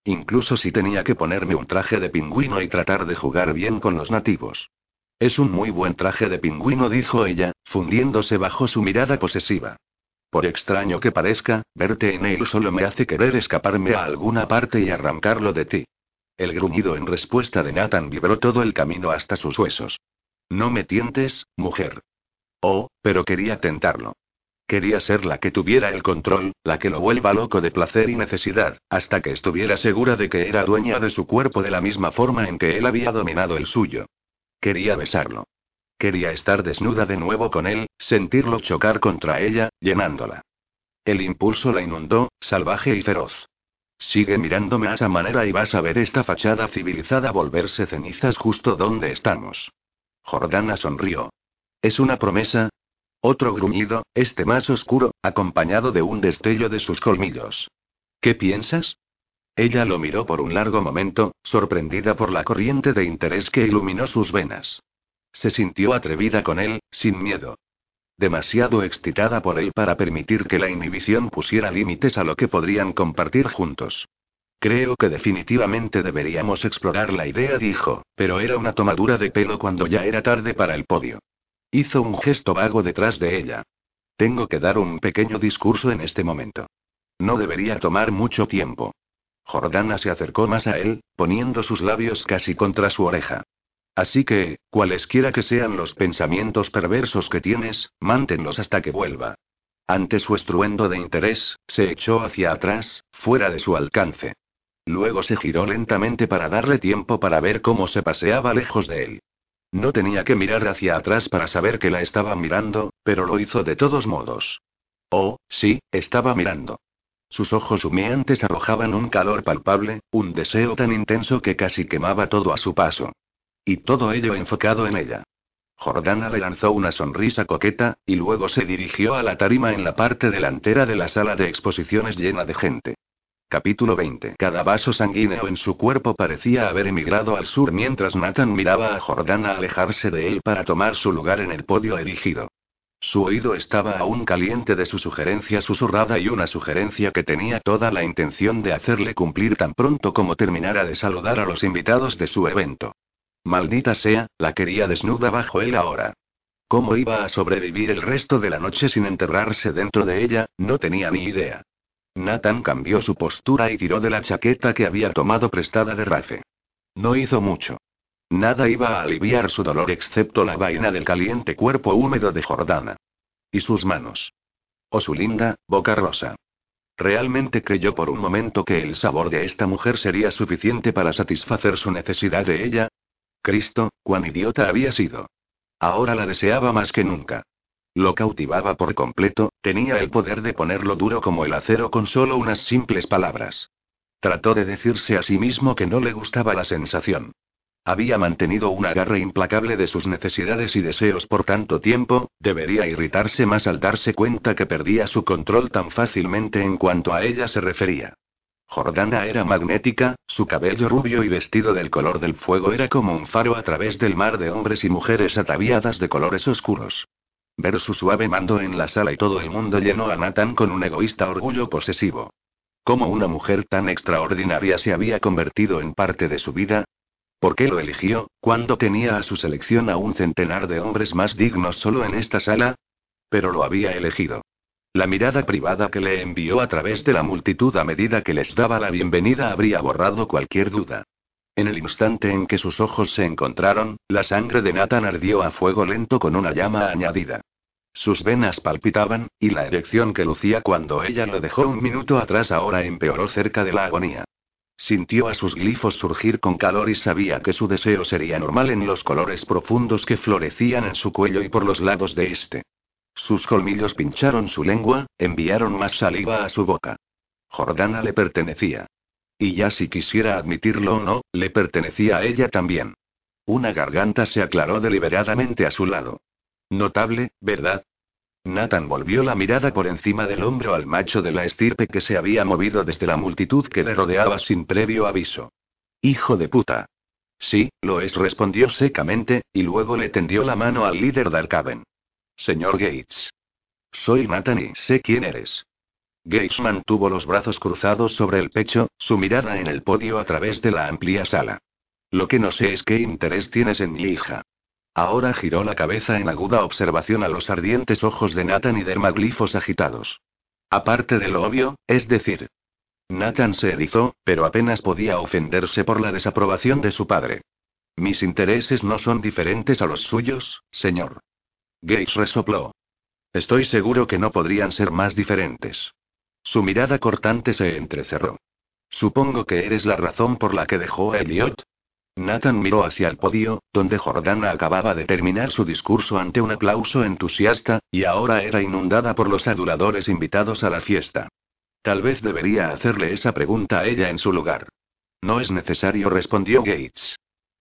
[SPEAKER 1] Incluso si tenía que ponerme un traje de pingüino y tratar de jugar bien con los nativos. Es un muy buen traje de pingüino, dijo ella, fundiéndose bajo su mirada posesiva. Por extraño que parezca, verte en él solo me hace querer escaparme a alguna parte y arrancarlo de ti. El gruñido en respuesta de Nathan vibró todo el camino hasta sus huesos. No me tientes, mujer. Oh, pero quería tentarlo. Quería ser la que tuviera el control, la que lo vuelva loco de placer y necesidad, hasta que estuviera segura de que era dueña de su cuerpo de la misma forma en que él había dominado el suyo. Quería besarlo. Quería estar desnuda de nuevo con él, sentirlo chocar contra ella, llenándola. El impulso la inundó, salvaje y feroz. Sigue mirándome a esa manera y vas a ver esta fachada civilizada volverse cenizas justo donde estamos. Jordana sonrió. ¿Es una promesa? Otro gruñido, este más oscuro, acompañado de un destello de sus colmillos. ¿Qué piensas? Ella lo miró por un largo momento, sorprendida por la corriente de interés que iluminó sus venas. Se sintió atrevida con él, sin miedo. Demasiado excitada por él para permitir que la inhibición pusiera límites a lo que podrían compartir juntos. Creo que definitivamente deberíamos explorar la idea, dijo, pero era una tomadura de pelo cuando ya era tarde para el podio. Hizo un gesto vago detrás de ella. Tengo que dar un pequeño discurso en este momento. No debería tomar mucho tiempo. Jordana se acercó más a él, poniendo sus labios casi contra su oreja. Así que, cualesquiera que sean los pensamientos perversos que tienes, mántenlos hasta que vuelva. Ante su estruendo de interés, se echó hacia atrás, fuera de su alcance. Luego se giró lentamente para darle tiempo para ver cómo se paseaba lejos de él. No tenía que mirar hacia atrás para saber que la estaba mirando, pero lo hizo de todos modos. Oh, sí, estaba mirando. Sus ojos humeantes arrojaban un calor palpable, un deseo tan intenso que casi quemaba todo a su paso. Y todo ello enfocado en ella. Jordana le lanzó una sonrisa coqueta, y luego se dirigió a la tarima en la parte delantera de la sala de exposiciones llena de gente. Capítulo 20. Cada vaso sanguíneo en su cuerpo parecía haber emigrado al sur mientras Nathan miraba a Jordana alejarse de él para tomar su lugar en el podio erigido. Su oído estaba aún caliente de su sugerencia susurrada y una sugerencia que tenía toda la intención de hacerle cumplir tan pronto como terminara de saludar a los invitados de su evento. Maldita sea, la quería desnuda bajo él ahora. ¿Cómo iba a sobrevivir el resto de la noche sin enterrarse dentro de ella? No tenía ni idea. Nathan cambió su postura y tiró de la chaqueta que había tomado prestada de Rafe. No hizo mucho. Nada iba a aliviar su dolor excepto la vaina del caliente cuerpo húmedo de Jordana. Y sus manos. O su linda, boca rosa. Realmente creyó por un momento que el sabor de esta mujer sería suficiente para satisfacer su necesidad de ella. Cristo, cuán idiota había sido. Ahora la deseaba más que nunca. Lo cautivaba por completo, tenía el poder de ponerlo duro como el acero con solo unas simples palabras. Trató de decirse a sí mismo que no le gustaba la sensación. Había mantenido un agarre implacable de sus necesidades y deseos por tanto tiempo, debería irritarse más al darse cuenta que perdía su control tan fácilmente en cuanto a ella se refería. Jordana era magnética, su cabello rubio y vestido del color del fuego era como un faro a través del mar de hombres y mujeres ataviadas de colores oscuros. Ver su suave mando en la sala y todo el mundo llenó a Nathan con un egoísta orgullo posesivo. ¿Cómo una mujer tan extraordinaria se había convertido en parte de su vida? ¿Por qué lo eligió, cuando tenía a su selección a un centenar de hombres más dignos solo en esta sala? Pero lo había elegido. La mirada privada que le envió a través de la multitud a medida que les daba la bienvenida habría borrado cualquier duda. En el instante en que sus ojos se encontraron, la sangre de Nathan ardió a fuego lento con una llama añadida. Sus venas palpitaban, y la erección que lucía cuando ella lo dejó un minuto atrás ahora empeoró cerca de la agonía. Sintió a sus glifos surgir con calor y sabía que su deseo sería normal en los colores profundos que florecían en su cuello y por los lados de este. Sus colmillos pincharon su lengua, enviaron más saliva a su boca. Jordana le pertenecía. Y ya si quisiera admitirlo o no, le pertenecía a ella también. Una garganta se aclaró deliberadamente a su lado. Notable, ¿verdad? Nathan volvió la mirada por encima del hombro al macho de la estirpe que se había movido desde la multitud que le rodeaba sin previo aviso. Hijo de puta. Sí, lo es, respondió secamente, y luego le tendió la mano al líder de Arcaven. Señor Gates. Soy Nathan y sé quién eres. Gates mantuvo los brazos cruzados sobre el pecho, su mirada en el podio a través de la amplia sala. Lo que no sé es qué interés tienes en mi hija. Ahora giró la cabeza en aguda observación a los ardientes ojos de Nathan y dermaglifos agitados. Aparte de lo obvio, es decir. Nathan se erizó, pero apenas podía ofenderse por la desaprobación de su padre. Mis intereses no son diferentes a los suyos, señor. Gates resopló. Estoy seguro que no podrían ser más diferentes. Su mirada cortante se entrecerró. Supongo que eres la razón por la que dejó a Elliot. Nathan miró hacia el podio, donde Jordana acababa de terminar su discurso ante un aplauso entusiasta, y ahora era inundada por los aduladores invitados a la fiesta. Tal vez debería hacerle esa pregunta a ella en su lugar. No es necesario, respondió Gates.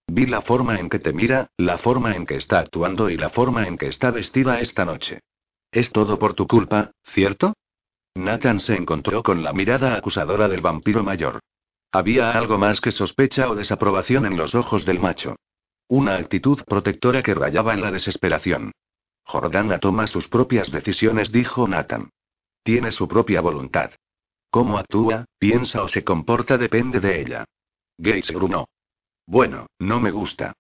[SPEAKER 1] Vi la forma en que te mira, la forma en que está actuando y la forma en que está vestida esta noche. Es todo por tu culpa, ¿cierto? Nathan se encontró con la mirada acusadora del vampiro mayor. Había algo más que sospecha o desaprobación en los ojos del macho. Una actitud protectora que rayaba en la desesperación. Jordana toma sus propias decisiones, dijo Nathan. Tiene su propia voluntad. Cómo actúa, piensa o se comporta depende de ella. Gates grunó. Bueno, no me gusta.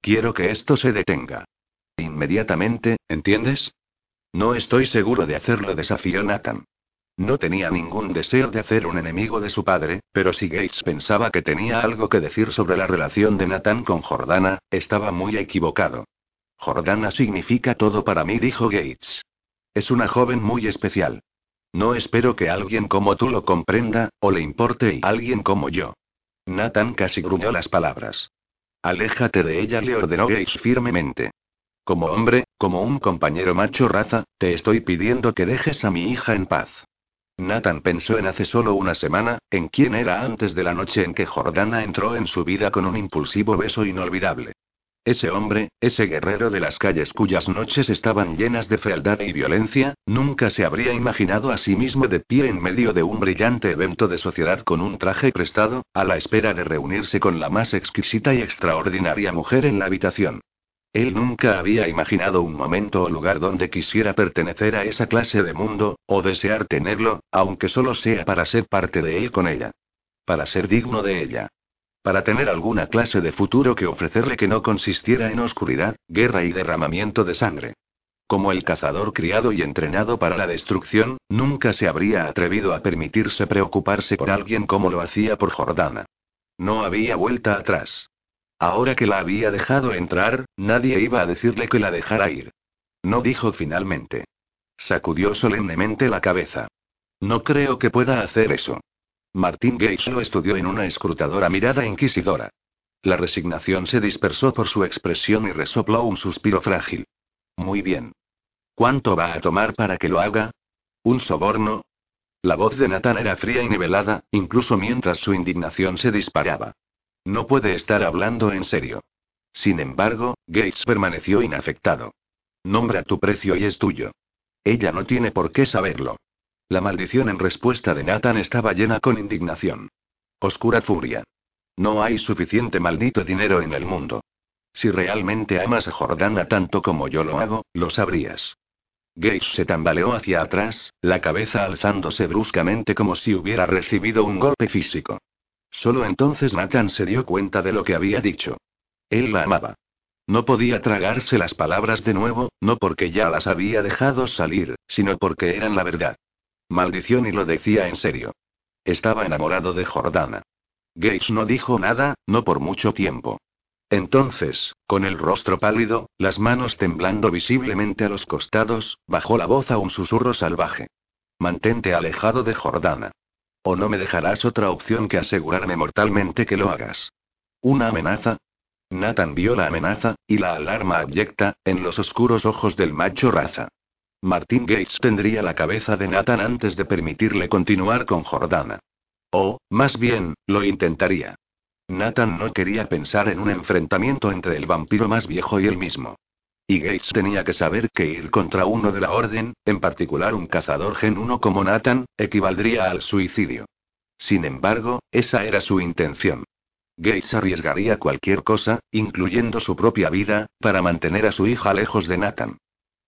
[SPEAKER 1] Quiero que esto se detenga. Inmediatamente, ¿entiendes? No estoy seguro de hacerlo, desafió Nathan. No tenía ningún deseo de hacer un enemigo de su padre, pero si Gates pensaba que tenía algo que decir sobre la relación de Nathan con Jordana, estaba muy equivocado. Jordana significa todo para mí, dijo Gates. Es una joven muy especial. No espero que alguien como tú lo comprenda, o le importe y alguien como yo. Nathan casi gruñó las palabras. Aléjate de ella, le ordenó Gates firmemente. Como hombre, como un compañero macho raza, te estoy pidiendo que dejes a mi hija en paz. Nathan pensó en hace solo una semana, en quién era antes de la noche en que Jordana entró en su vida con un impulsivo beso inolvidable. Ese hombre, ese guerrero de las calles cuyas noches estaban llenas de fealdad y violencia, nunca se habría imaginado a sí mismo de pie en medio de un brillante evento de sociedad con un traje prestado, a la espera de reunirse con la más exquisita y extraordinaria mujer en la habitación. Él nunca había imaginado un momento o lugar donde quisiera pertenecer a esa clase de mundo, o desear tenerlo, aunque solo sea para ser parte de él con ella. Para ser digno de ella. Para tener alguna clase de futuro que ofrecerle que no consistiera en oscuridad, guerra y derramamiento de sangre. Como el cazador criado y entrenado para la destrucción, nunca se habría atrevido a permitirse preocuparse por alguien como lo hacía por Jordana. No había vuelta atrás. Ahora que la había dejado entrar, nadie iba a decirle que la dejara ir. No dijo finalmente. Sacudió solemnemente la cabeza. No creo que pueda hacer eso. Martín Gates lo estudió en una escrutadora mirada inquisidora. La resignación se dispersó por su expresión y resopló un suspiro frágil. Muy bien. ¿Cuánto va a tomar para que lo haga? ¿Un soborno? La voz de Nathan era fría y nivelada, incluso mientras su indignación se disparaba. No puede estar hablando en serio. Sin embargo, Gates permaneció inafectado. Nombra tu precio y es tuyo. Ella no tiene por qué saberlo. La maldición en respuesta de Nathan estaba llena con indignación. Oscura furia. No hay suficiente maldito dinero en el mundo. Si realmente amas a Jordana tanto como yo lo hago, lo sabrías. Gates se tambaleó hacia atrás, la cabeza alzándose bruscamente como si hubiera recibido un golpe físico. Solo entonces Nathan se dio cuenta de lo que había dicho. Él la amaba. No podía tragarse las palabras de nuevo, no porque ya las había dejado salir, sino porque eran la verdad. Maldición y lo decía en serio. Estaba enamorado de Jordana. Gates no dijo nada, no por mucho tiempo. Entonces, con el rostro pálido, las manos temblando visiblemente a los costados, bajó la voz a un susurro salvaje. Mantente alejado de Jordana. O no me dejarás otra opción que asegurarme mortalmente que lo hagas. ¿Una amenaza? Nathan vio la amenaza, y la alarma abyecta, en los oscuros ojos del macho raza. Martin Gates tendría la cabeza de Nathan antes de permitirle continuar con Jordana. O, más bien, lo intentaría. Nathan no quería pensar en un enfrentamiento entre el vampiro más viejo y él mismo. Y Gates tenía que saber que ir contra uno de la Orden, en particular un cazador gen 1 como Nathan, equivaldría al suicidio. Sin embargo, esa era su intención. Gates arriesgaría cualquier cosa, incluyendo su propia vida, para mantener a su hija lejos de Nathan.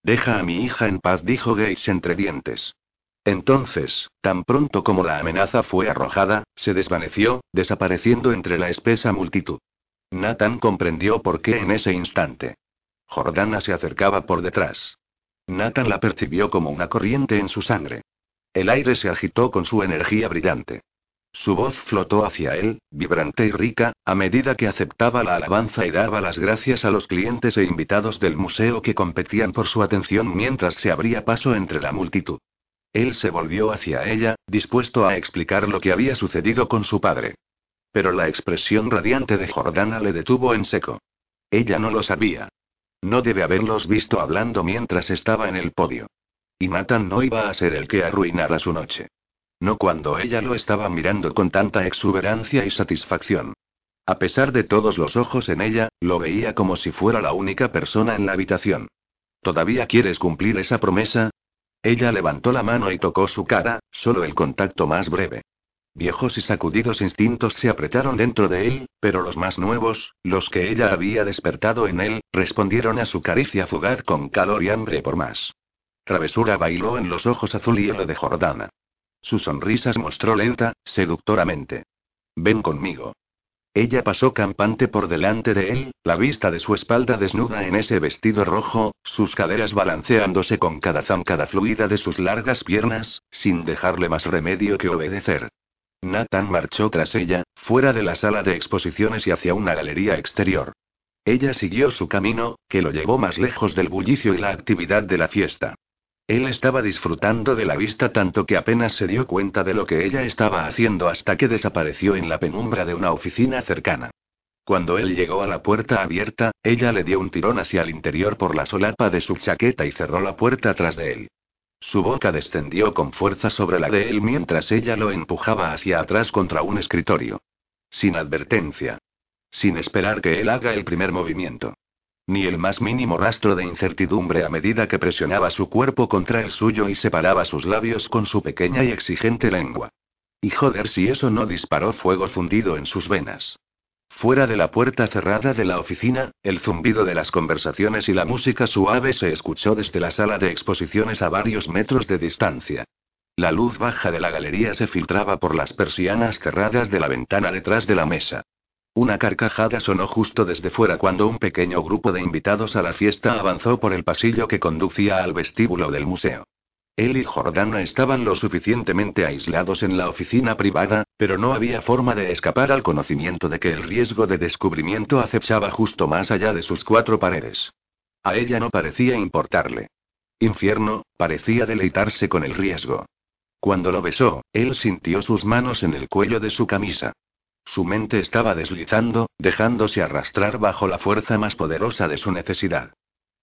[SPEAKER 1] Deja a mi hija en paz, dijo Gates entre dientes. Entonces, tan pronto como la amenaza fue arrojada, se desvaneció, desapareciendo entre la espesa multitud. Nathan comprendió por qué en ese instante. Jordana se acercaba por detrás. Nathan la percibió como una corriente en su sangre. El aire se agitó con su energía brillante. Su voz flotó hacia él, vibrante y rica, a medida que aceptaba la alabanza y daba las gracias a los clientes e invitados del museo que competían por su atención mientras se abría paso entre la multitud. Él se volvió hacia ella, dispuesto a explicar lo que había sucedido con su padre. Pero la expresión radiante de Jordana le detuvo en seco. Ella no lo sabía. No debe haberlos visto hablando mientras estaba en el podio. Y Nathan no iba a ser el que arruinara su noche. No cuando ella lo estaba mirando con tanta exuberancia y satisfacción. A pesar de todos los ojos en ella, lo veía como si fuera la única persona en la habitación. ¿Todavía quieres cumplir esa promesa? Ella levantó la mano y tocó su cara, solo el contacto más breve. Viejos y sacudidos instintos se apretaron dentro de él, pero los más nuevos, los que ella había despertado en él, respondieron a su caricia fugaz con calor y hambre por más. Travesura bailó en los ojos azul y hielo de Jordana. Su sonrisa se mostró lenta, seductoramente. Ven conmigo. Ella pasó campante por delante de él, la vista de su espalda desnuda en ese vestido rojo, sus caderas balanceándose con cada zancada fluida de sus largas piernas, sin dejarle más remedio que obedecer. Nathan marchó tras ella, fuera de la sala de exposiciones y hacia una galería exterior. Ella siguió su camino, que lo llevó más lejos del bullicio y la actividad de la fiesta. Él estaba disfrutando de la vista tanto que apenas se dio cuenta de lo que ella estaba haciendo hasta que desapareció en la penumbra de una oficina cercana. Cuando él llegó a la puerta abierta, ella le dio un tirón hacia el interior por la solapa de su chaqueta y cerró la puerta tras de él. Su boca descendió con fuerza sobre la de él mientras ella lo empujaba hacia atrás contra un escritorio. Sin advertencia. Sin esperar que él haga el primer movimiento. ni el más mínimo rastro de incertidumbre a medida que presionaba su cuerpo contra el suyo y separaba sus labios con su pequeña y exigente lengua. Y joder si eso no disparó fuego fundido en sus venas. Fuera de la puerta cerrada de la oficina, el zumbido de las conversaciones y la música suave se escuchó desde la sala de exposiciones a varios metros de distancia. La luz baja de la galería se filtraba por las persianas cerradas de la ventana detrás de la mesa. Una carcajada sonó justo desde fuera cuando un pequeño grupo de invitados a la fiesta avanzó por el pasillo que conducía al vestíbulo del museo. Él y Jordana estaban lo suficientemente aislados en la oficina privada, pero no había forma de escapar al conocimiento de que el riesgo de descubrimiento acechaba justo más allá de sus cuatro paredes. A ella no parecía importarle. Infierno, parecía deleitarse con el riesgo. Cuando lo besó, él sintió sus manos en el cuello de su camisa. Su mente estaba deslizando, dejándose arrastrar bajo la fuerza más poderosa de su necesidad.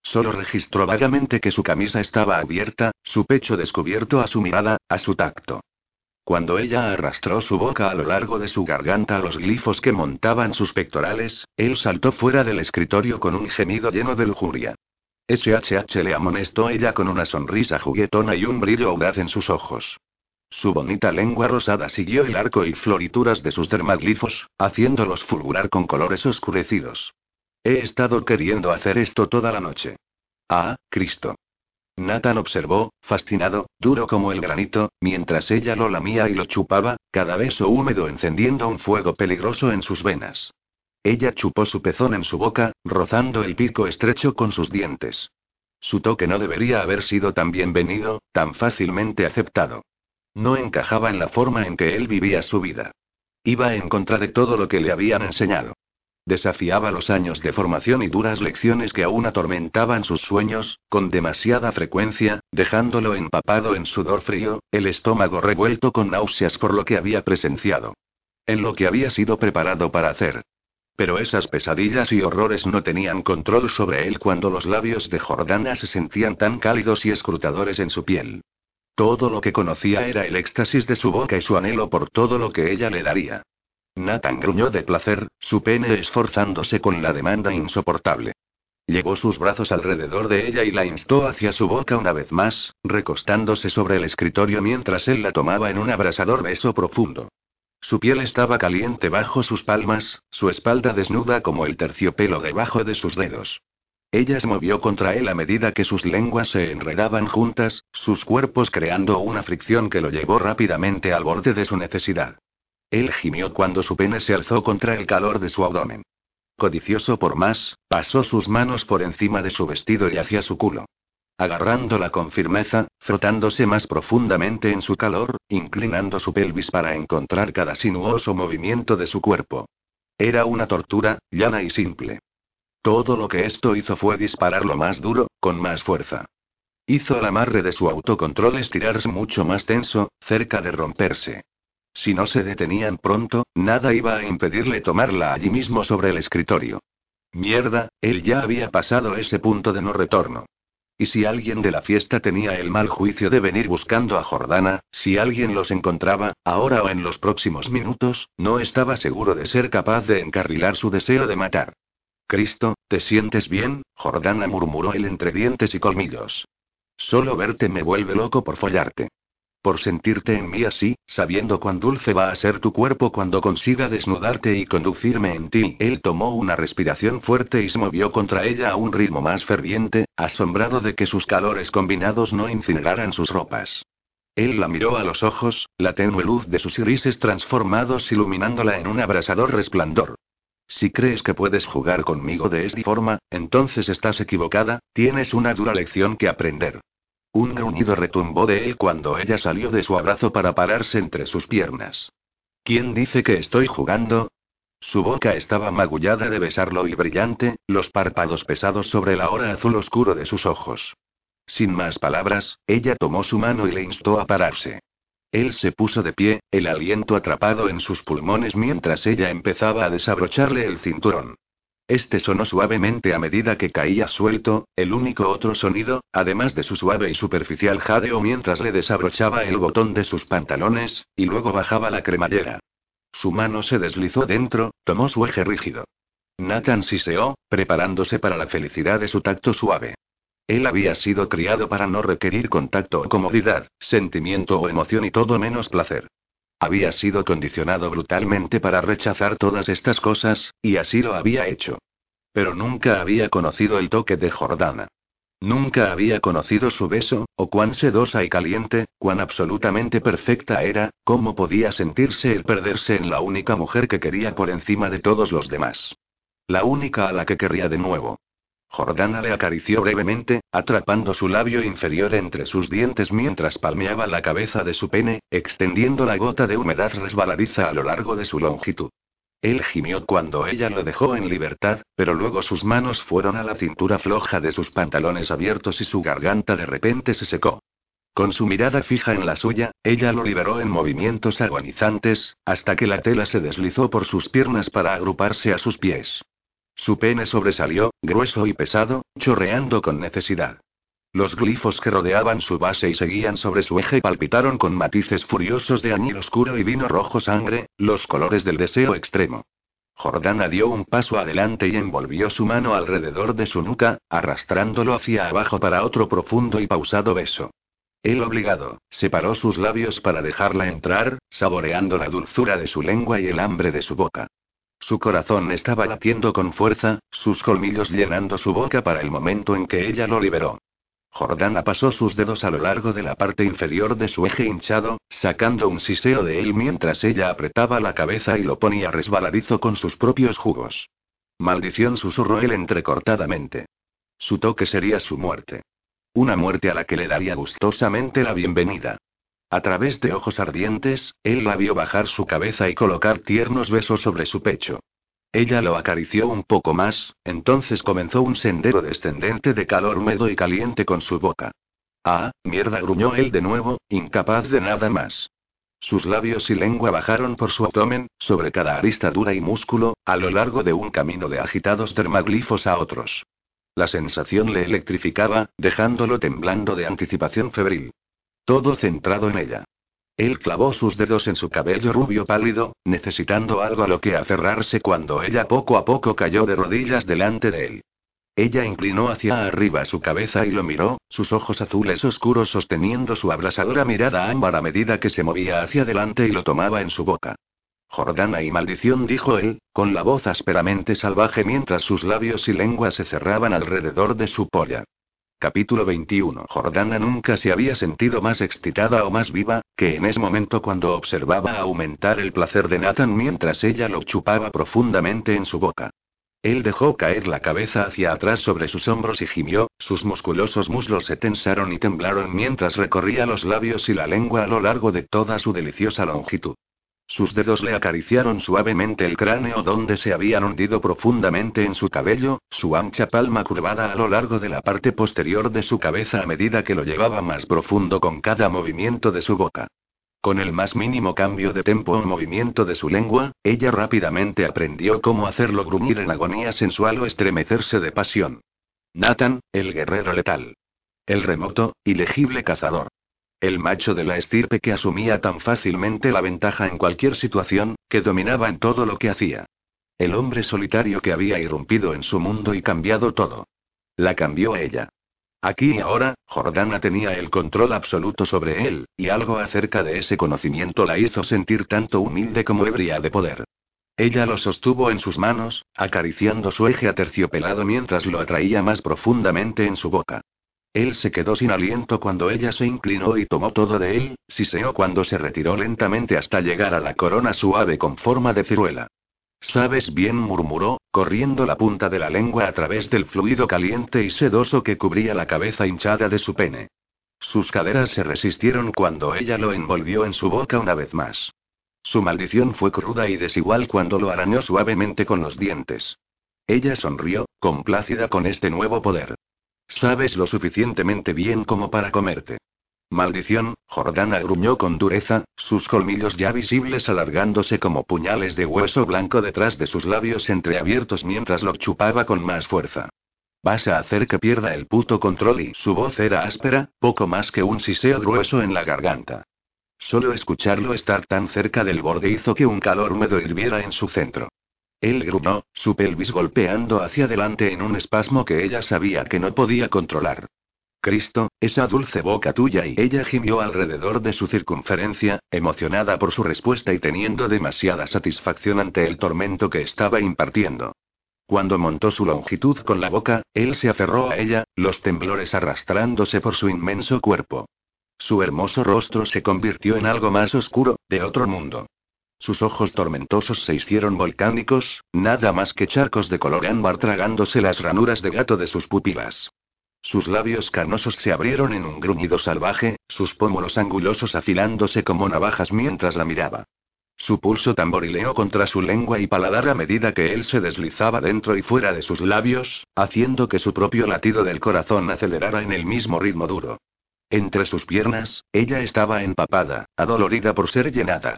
[SPEAKER 1] Solo registró vagamente que su camisa estaba abierta, su pecho descubierto a su mirada, a su tacto. Cuando ella arrastró su boca a lo largo de su garganta a los glifos que montaban sus pectorales, él saltó fuera del escritorio con un gemido lleno de lujuria. SHH le amonestó ella con una sonrisa juguetona y un brillo audaz en sus ojos. Su bonita lengua rosada siguió el arco y florituras de sus dermaglifos, haciéndolos fulgurar con colores oscurecidos. He estado queriendo hacer esto toda la noche. Ah, Cristo. Nathan observó, fascinado, duro como el granito, mientras ella lo lamía y lo chupaba, cada beso húmedo encendiendo un fuego peligroso en sus venas. Ella chupó su pezón en su boca, rozando el pico estrecho con sus dientes. Su toque no debería haber sido tan bienvenido, tan fácilmente aceptado. No encajaba en la forma en que él vivía su vida. Iba en contra de todo lo que le habían enseñado. Desafiaba los años de formación y duras lecciones que aún atormentaban sus sueños, con demasiada frecuencia, dejándolo empapado en sudor frío, el estómago revuelto con náuseas por lo que había presenciado. En lo que había sido preparado para hacer. Pero esas pesadillas y horrores no tenían control sobre él cuando los labios de Jordana se sentían tan cálidos y escrutadores en su piel. Todo lo que conocía era el éxtasis de su boca y su anhelo por todo lo que ella le daría. Nathan gruñó de placer, su pene esforzándose con la demanda insoportable. Llevó sus brazos alrededor de ella y la instó hacia su boca una vez más, recostándose sobre el escritorio mientras él la tomaba en un abrasador beso profundo. Su piel estaba caliente bajo sus palmas, su espalda desnuda como el terciopelo debajo de sus dedos. Ella se movió contra él a medida que sus lenguas se enredaban juntas, sus cuerpos creando una fricción que lo llevó rápidamente al borde de su necesidad. Él gimió cuando su pene se alzó contra el calor de su abdomen. Codicioso por más, pasó sus manos por encima de su vestido y hacia su culo. Agarrándola con firmeza, frotándose más profundamente en su calor, inclinando su pelvis para encontrar cada sinuoso movimiento de su cuerpo. Era una tortura, llana y simple. Todo lo que esto hizo fue dispararlo más duro, con más fuerza. Hizo el amarre de su autocontrol estirarse mucho más tenso, cerca de romperse. Si no se detenían pronto, nada iba a impedirle tomarla allí mismo sobre el escritorio. Mierda, él ya había pasado ese punto de no retorno. Y si alguien de la fiesta tenía el mal juicio de venir buscando a Jordana, si alguien los encontraba, ahora o en los próximos minutos, no estaba seguro de ser capaz de encarrilar su deseo de matar. Cristo, ¿te sientes bien? Jordana murmuró él entre dientes y colmillos. Solo verte me vuelve loco por follarte. Por sentirte en mí así, sabiendo cuán dulce va a ser tu cuerpo cuando consiga desnudarte y conducirme en ti. Él tomó una respiración fuerte y se movió contra ella a un ritmo más ferviente, asombrado de que sus calores combinados no incineraran sus ropas. Él la miró a los ojos, la tenue luz de sus irises transformados iluminándola en un abrasador resplandor. Si crees que puedes jugar conmigo de esta forma, entonces estás equivocada, tienes una dura lección que aprender. Un gruñido retumbó de él cuando ella salió de su abrazo para pararse entre sus piernas. ¿Quién dice que estoy jugando? Su boca estaba magullada de besarlo y brillante, los párpados pesados sobre la hora azul oscuro de sus ojos. Sin más palabras, ella tomó su mano y le instó a pararse. Él se puso de pie, el aliento atrapado en sus pulmones mientras ella empezaba a desabrocharle el cinturón. Este sonó suavemente a medida que caía suelto, el único otro sonido, además de su suave y superficial jadeo mientras le desabrochaba el botón de sus pantalones, y luego bajaba la cremallera. Su mano se deslizó dentro, tomó su eje rígido. Nathan siseó, preparándose para la felicidad de su tacto suave. Él había sido criado para no requerir contacto o comodidad, sentimiento o emoción y todo menos placer. Había sido condicionado brutalmente para rechazar todas estas cosas, y así lo había hecho. Pero nunca había conocido el toque de Jordana. Nunca había conocido su beso, o cuán sedosa y caliente, cuán absolutamente perfecta era, cómo podía sentirse el perderse en la única mujer que quería por encima de todos los demás. La única a la que querría de nuevo. Jordana le acarició brevemente, atrapando su labio inferior entre sus dientes mientras palmeaba la cabeza de su pene, extendiendo la gota de humedad resbaladiza a lo largo de su longitud. Él gimió cuando ella lo dejó en libertad, pero luego sus manos fueron a la cintura floja de sus pantalones abiertos y su garganta de repente se secó. Con su mirada fija en la suya, ella lo liberó en movimientos agonizantes, hasta que la tela se deslizó por sus piernas para agruparse a sus pies. Su pene sobresalió, grueso y pesado, chorreando con necesidad. Los glifos que rodeaban su base y seguían sobre su eje palpitaron con matices furiosos de añil oscuro y vino rojo sangre, los colores del deseo extremo. Jordana dio un paso adelante y envolvió su mano alrededor de su nuca, arrastrándolo hacia abajo para otro profundo y pausado beso. Él obligado, separó sus labios para dejarla entrar, saboreando la dulzura de su lengua y el hambre de su boca. Su corazón estaba latiendo con fuerza, sus colmillos llenando su boca para el momento en que ella lo liberó. Jordana pasó sus dedos a lo largo de la parte inferior de su eje hinchado, sacando un siseo de él mientras ella apretaba la cabeza y lo ponía resbaladizo con sus propios jugos. Maldición susurró él entrecortadamente. Su toque sería su muerte. Una muerte a la que le daría gustosamente la bienvenida. A través de ojos ardientes, él la vio bajar su cabeza y colocar tiernos besos sobre su pecho. Ella lo acarició un poco más, entonces comenzó un sendero descendente de calor húmedo y caliente con su boca. Ah, mierda, gruñó él de nuevo, incapaz de nada más. Sus labios y lengua bajaron por su abdomen, sobre cada arista dura y músculo, a lo largo de un camino de agitados dermaglifos a otros. La sensación le electrificaba, dejándolo temblando de anticipación febril. Todo centrado en ella. Él clavó sus dedos en su cabello rubio pálido, necesitando algo a lo que aferrarse cuando ella poco a poco cayó de rodillas delante de él. Ella inclinó hacia arriba su cabeza y lo miró, sus ojos azules oscuros sosteniendo su abrasadora mirada ámbar a medida que se movía hacia adelante y lo tomaba en su boca. Jordana y maldición, dijo él, con la voz ásperamente salvaje mientras sus labios y lengua se cerraban alrededor de su polla. Capítulo 21. Jordana nunca se había sentido más excitada o más viva, que en ese momento cuando observaba aumentar el placer de Nathan mientras ella lo chupaba profundamente en su boca. Él dejó caer la cabeza hacia atrás sobre sus hombros y gimió, sus musculosos muslos se tensaron y temblaron mientras recorría los labios y la lengua a lo largo de toda su deliciosa longitud. Sus dedos le acariciaron suavemente el cráneo donde se habían hundido profundamente en su cabello, su ancha palma curvada a lo largo de la parte posterior de su cabeza a medida que lo llevaba más profundo con cada movimiento de su boca. Con el más mínimo cambio de tempo o movimiento de su lengua, ella rápidamente aprendió cómo hacerlo gruñir en agonía sensual o estremecerse de pasión. Nathan, el guerrero letal. El remoto, ilegible cazador. El macho de la estirpe que asumía tan fácilmente la ventaja en cualquier situación, que dominaba en todo lo que hacía. El hombre solitario que había irrumpido en su mundo y cambiado todo. La cambió ella. Aquí y ahora, Jordana tenía el control absoluto sobre él, y algo acerca de ese conocimiento la hizo sentir tanto humilde como ebria de poder. Ella lo sostuvo en sus manos, acariciando su eje aterciopelado mientras lo atraía más profundamente en su boca. Él se quedó sin aliento cuando ella se inclinó y tomó todo de él, siseó cuando se retiró lentamente hasta llegar a la corona suave con forma de ciruela. Sabes bien, murmuró, corriendo la punta de la lengua a través del fluido caliente y sedoso que cubría la cabeza hinchada de su pene. Sus caderas se resistieron cuando ella lo envolvió en su boca una vez más. Su maldición fue cruda y desigual cuando lo arañó suavemente con los dientes. Ella sonrió, complácida con este nuevo poder. Sabes lo suficientemente bien como para comerte. Maldición, Jordana gruñó con dureza, sus colmillos ya visibles alargándose como puñales de hueso blanco detrás de sus labios entreabiertos mientras lo chupaba con más fuerza. Vas a hacer que pierda el puto control y su voz era áspera, poco más que un siseo grueso en la garganta. Solo escucharlo estar tan cerca del borde hizo que un calor húmedo hirviera en su centro. Él gruñó, su pelvis golpeando hacia adelante en un espasmo que ella sabía que no podía controlar. Cristo, esa dulce boca tuya y ella gimió alrededor de su circunferencia, emocionada por su respuesta y teniendo demasiada satisfacción ante el tormento que estaba impartiendo. Cuando montó su longitud con la boca, él se aferró a ella, los temblores arrastrándose por su inmenso cuerpo. Su hermoso rostro se convirtió en algo más oscuro, de otro mundo. Sus ojos tormentosos se hicieron volcánicos, nada más que charcos de color ámbar tragándose las ranuras de gato de sus pupilas. Sus labios carnosos se abrieron en un gruñido salvaje, sus pómulos angulosos afilándose como navajas mientras la miraba. Su pulso tamborileó contra su lengua y paladar a medida que él se deslizaba dentro y fuera de sus labios, haciendo que su propio latido del corazón acelerara en el mismo ritmo duro. Entre sus piernas, ella estaba empapada, adolorida por ser llenada.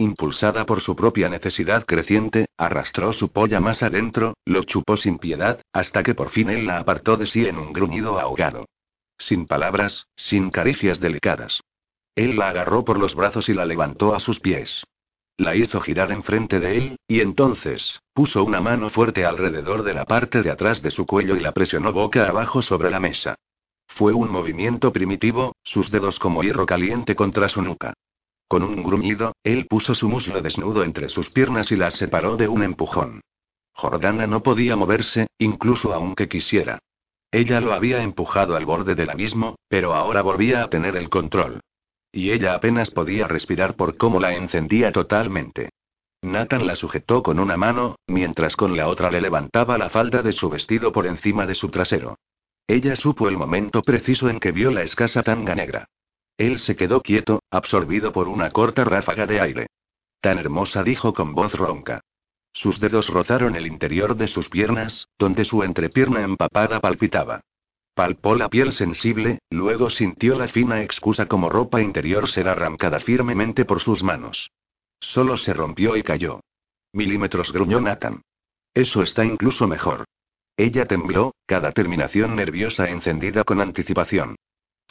[SPEAKER 1] Impulsada por su propia necesidad creciente, arrastró su polla más adentro, lo chupó sin piedad, hasta que por fin él la apartó de sí en un gruñido ahogado. Sin palabras, sin caricias delicadas. Él la agarró por los brazos y la levantó a sus pies. La hizo girar enfrente de él, y entonces, puso una mano fuerte alrededor de la parte de atrás de su cuello y la presionó boca abajo sobre la mesa. Fue un movimiento primitivo, sus dedos como hierro caliente contra su nuca. Con un gruñido, él puso su muslo desnudo entre sus piernas y las separó de un empujón. Jordana no podía moverse, incluso aunque quisiera. Ella lo había empujado al borde del abismo, pero ahora volvía a tener el control. Y ella apenas podía respirar por cómo la encendía totalmente. Nathan la sujetó con una mano, mientras con la otra le levantaba la falda de su vestido por encima de su trasero. Ella supo el momento preciso en que vio la escasa tanga negra. Él se quedó quieto, absorbido por una corta ráfaga de aire. Tan hermosa dijo con voz ronca. Sus dedos rozaron el interior de sus piernas, donde su entrepierna empapada palpitaba. Palpó la piel sensible, luego sintió la fina excusa como ropa interior ser arrancada firmemente por sus manos. Solo se rompió y cayó. Milímetros gruñó Nathan. Eso está incluso mejor. Ella tembló, cada terminación nerviosa encendida con anticipación.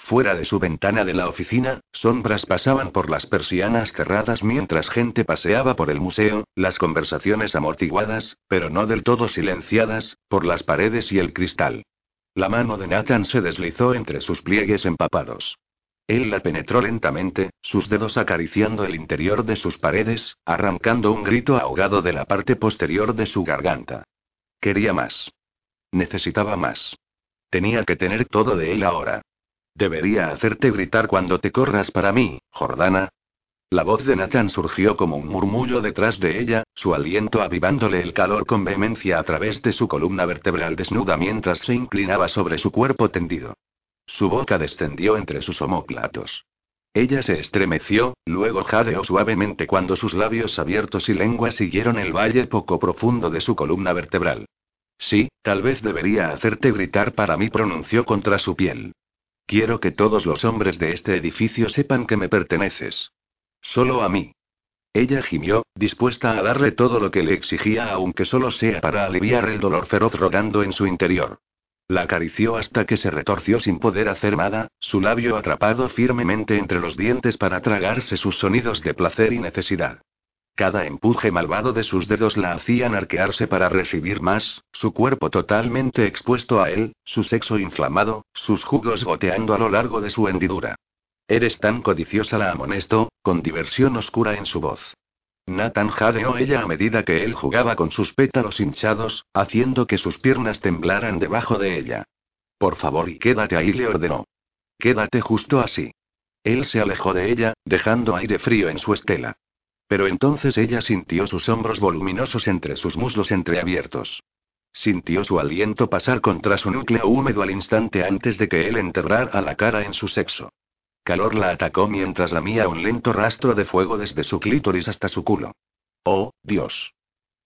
[SPEAKER 1] Fuera de su ventana de la oficina, sombras pasaban por las persianas cerradas mientras gente paseaba por el museo, las conversaciones amortiguadas, pero no del todo silenciadas, por las paredes y el cristal. La mano de Nathan se deslizó entre sus pliegues empapados. Él la penetró lentamente, sus dedos acariciando el interior de sus paredes, arrancando un grito ahogado de la parte posterior de su garganta. Quería más. Necesitaba más. Tenía que tener todo de él ahora. Debería hacerte gritar cuando te corras para mí, Jordana, la voz de Nathan surgió como un murmullo detrás de ella, su aliento avivándole el calor con vehemencia a través de su columna vertebral desnuda mientras se inclinaba sobre su cuerpo tendido. Su boca descendió entre sus omóplatos. Ella se estremeció, luego jadeó suavemente cuando sus labios abiertos y lengua siguieron el valle poco profundo de su columna vertebral. Sí, tal vez debería hacerte gritar para mí, pronunció contra su piel. Quiero que todos los hombres de este edificio sepan que me perteneces. Solo a mí. Ella gimió, dispuesta a darle todo lo que le exigía, aunque solo sea para aliviar el dolor feroz rodando en su interior. La acarició hasta que se retorció sin poder hacer nada, su labio atrapado firmemente entre los dientes para tragarse sus sonidos de placer y necesidad. Cada empuje malvado de sus dedos la hacían arquearse para recibir más, su cuerpo totalmente expuesto a él, su sexo inflamado, sus jugos goteando a lo largo de su hendidura. Eres tan codiciosa, la amonestó, con diversión oscura en su voz. Nathan jadeó ella a medida que él jugaba con sus pétalos hinchados, haciendo que sus piernas temblaran debajo de ella. Por favor y quédate ahí, le ordenó. Quédate justo así. Él se alejó de ella, dejando aire frío en su estela. Pero entonces ella sintió sus hombros voluminosos entre sus muslos entreabiertos. Sintió su aliento pasar contra su núcleo húmedo al instante antes de que él enterrara la cara en su sexo calor la atacó mientras lamía un lento rastro de fuego desde su clítoris hasta su culo. Oh, Dios.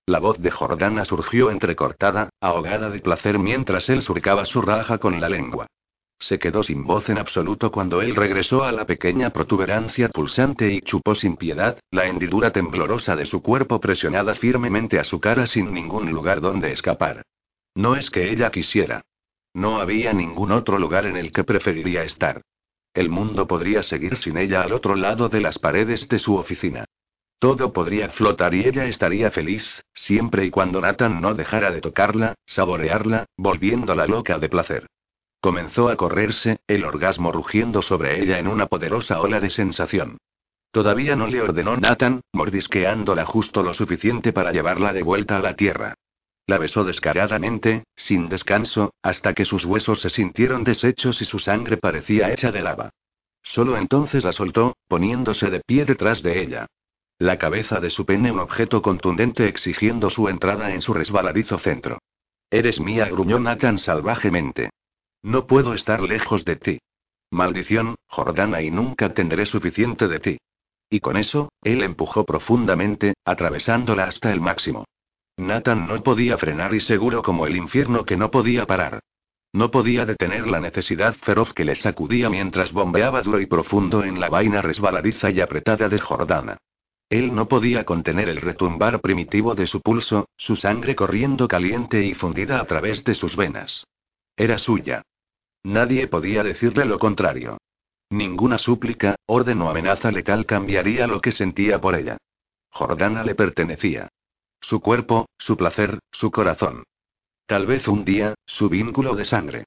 [SPEAKER 1] La voz de Jordana surgió entrecortada, ahogada de placer mientras él surcaba su raja con la lengua. Se quedó sin voz en absoluto cuando él regresó a la pequeña protuberancia pulsante y chupó sin piedad, la hendidura temblorosa de su cuerpo presionada firmemente a su cara sin ningún lugar donde escapar. No es que ella quisiera. No había ningún otro lugar en el que preferiría estar. El mundo podría seguir sin ella al otro lado de las paredes de su oficina. Todo podría flotar y ella estaría feliz, siempre y cuando Nathan no dejara de tocarla, saborearla, volviéndola loca de placer. Comenzó a correrse, el orgasmo rugiendo sobre ella en una poderosa ola de sensación. Todavía no le ordenó Nathan, mordisqueándola justo lo suficiente para llevarla de vuelta a la tierra. La besó descaradamente, sin descanso, hasta que sus huesos se sintieron deshechos y su sangre parecía hecha de lava. Solo entonces la soltó, poniéndose de pie detrás de ella. La cabeza de su pene un objeto contundente exigiendo su entrada en su resbaladizo centro. Eres mía, gruñó Nathan salvajemente. No puedo estar lejos de ti. Maldición, Jordana, y nunca tendré suficiente de ti. Y con eso, él empujó profundamente, atravesándola hasta el máximo. Nathan no podía frenar y seguro como el infierno que no podía parar. No podía detener la necesidad feroz que le sacudía mientras bombeaba duro y profundo en la vaina resbaladiza y apretada de Jordana. Él no podía contener el retumbar primitivo de su pulso, su sangre corriendo caliente y fundida a través de sus venas. Era suya. Nadie podía decirle lo contrario. Ninguna súplica, orden o amenaza letal cambiaría lo que sentía por ella. Jordana le pertenecía. Su cuerpo, su placer, su corazón. Tal vez un día, su vínculo de sangre.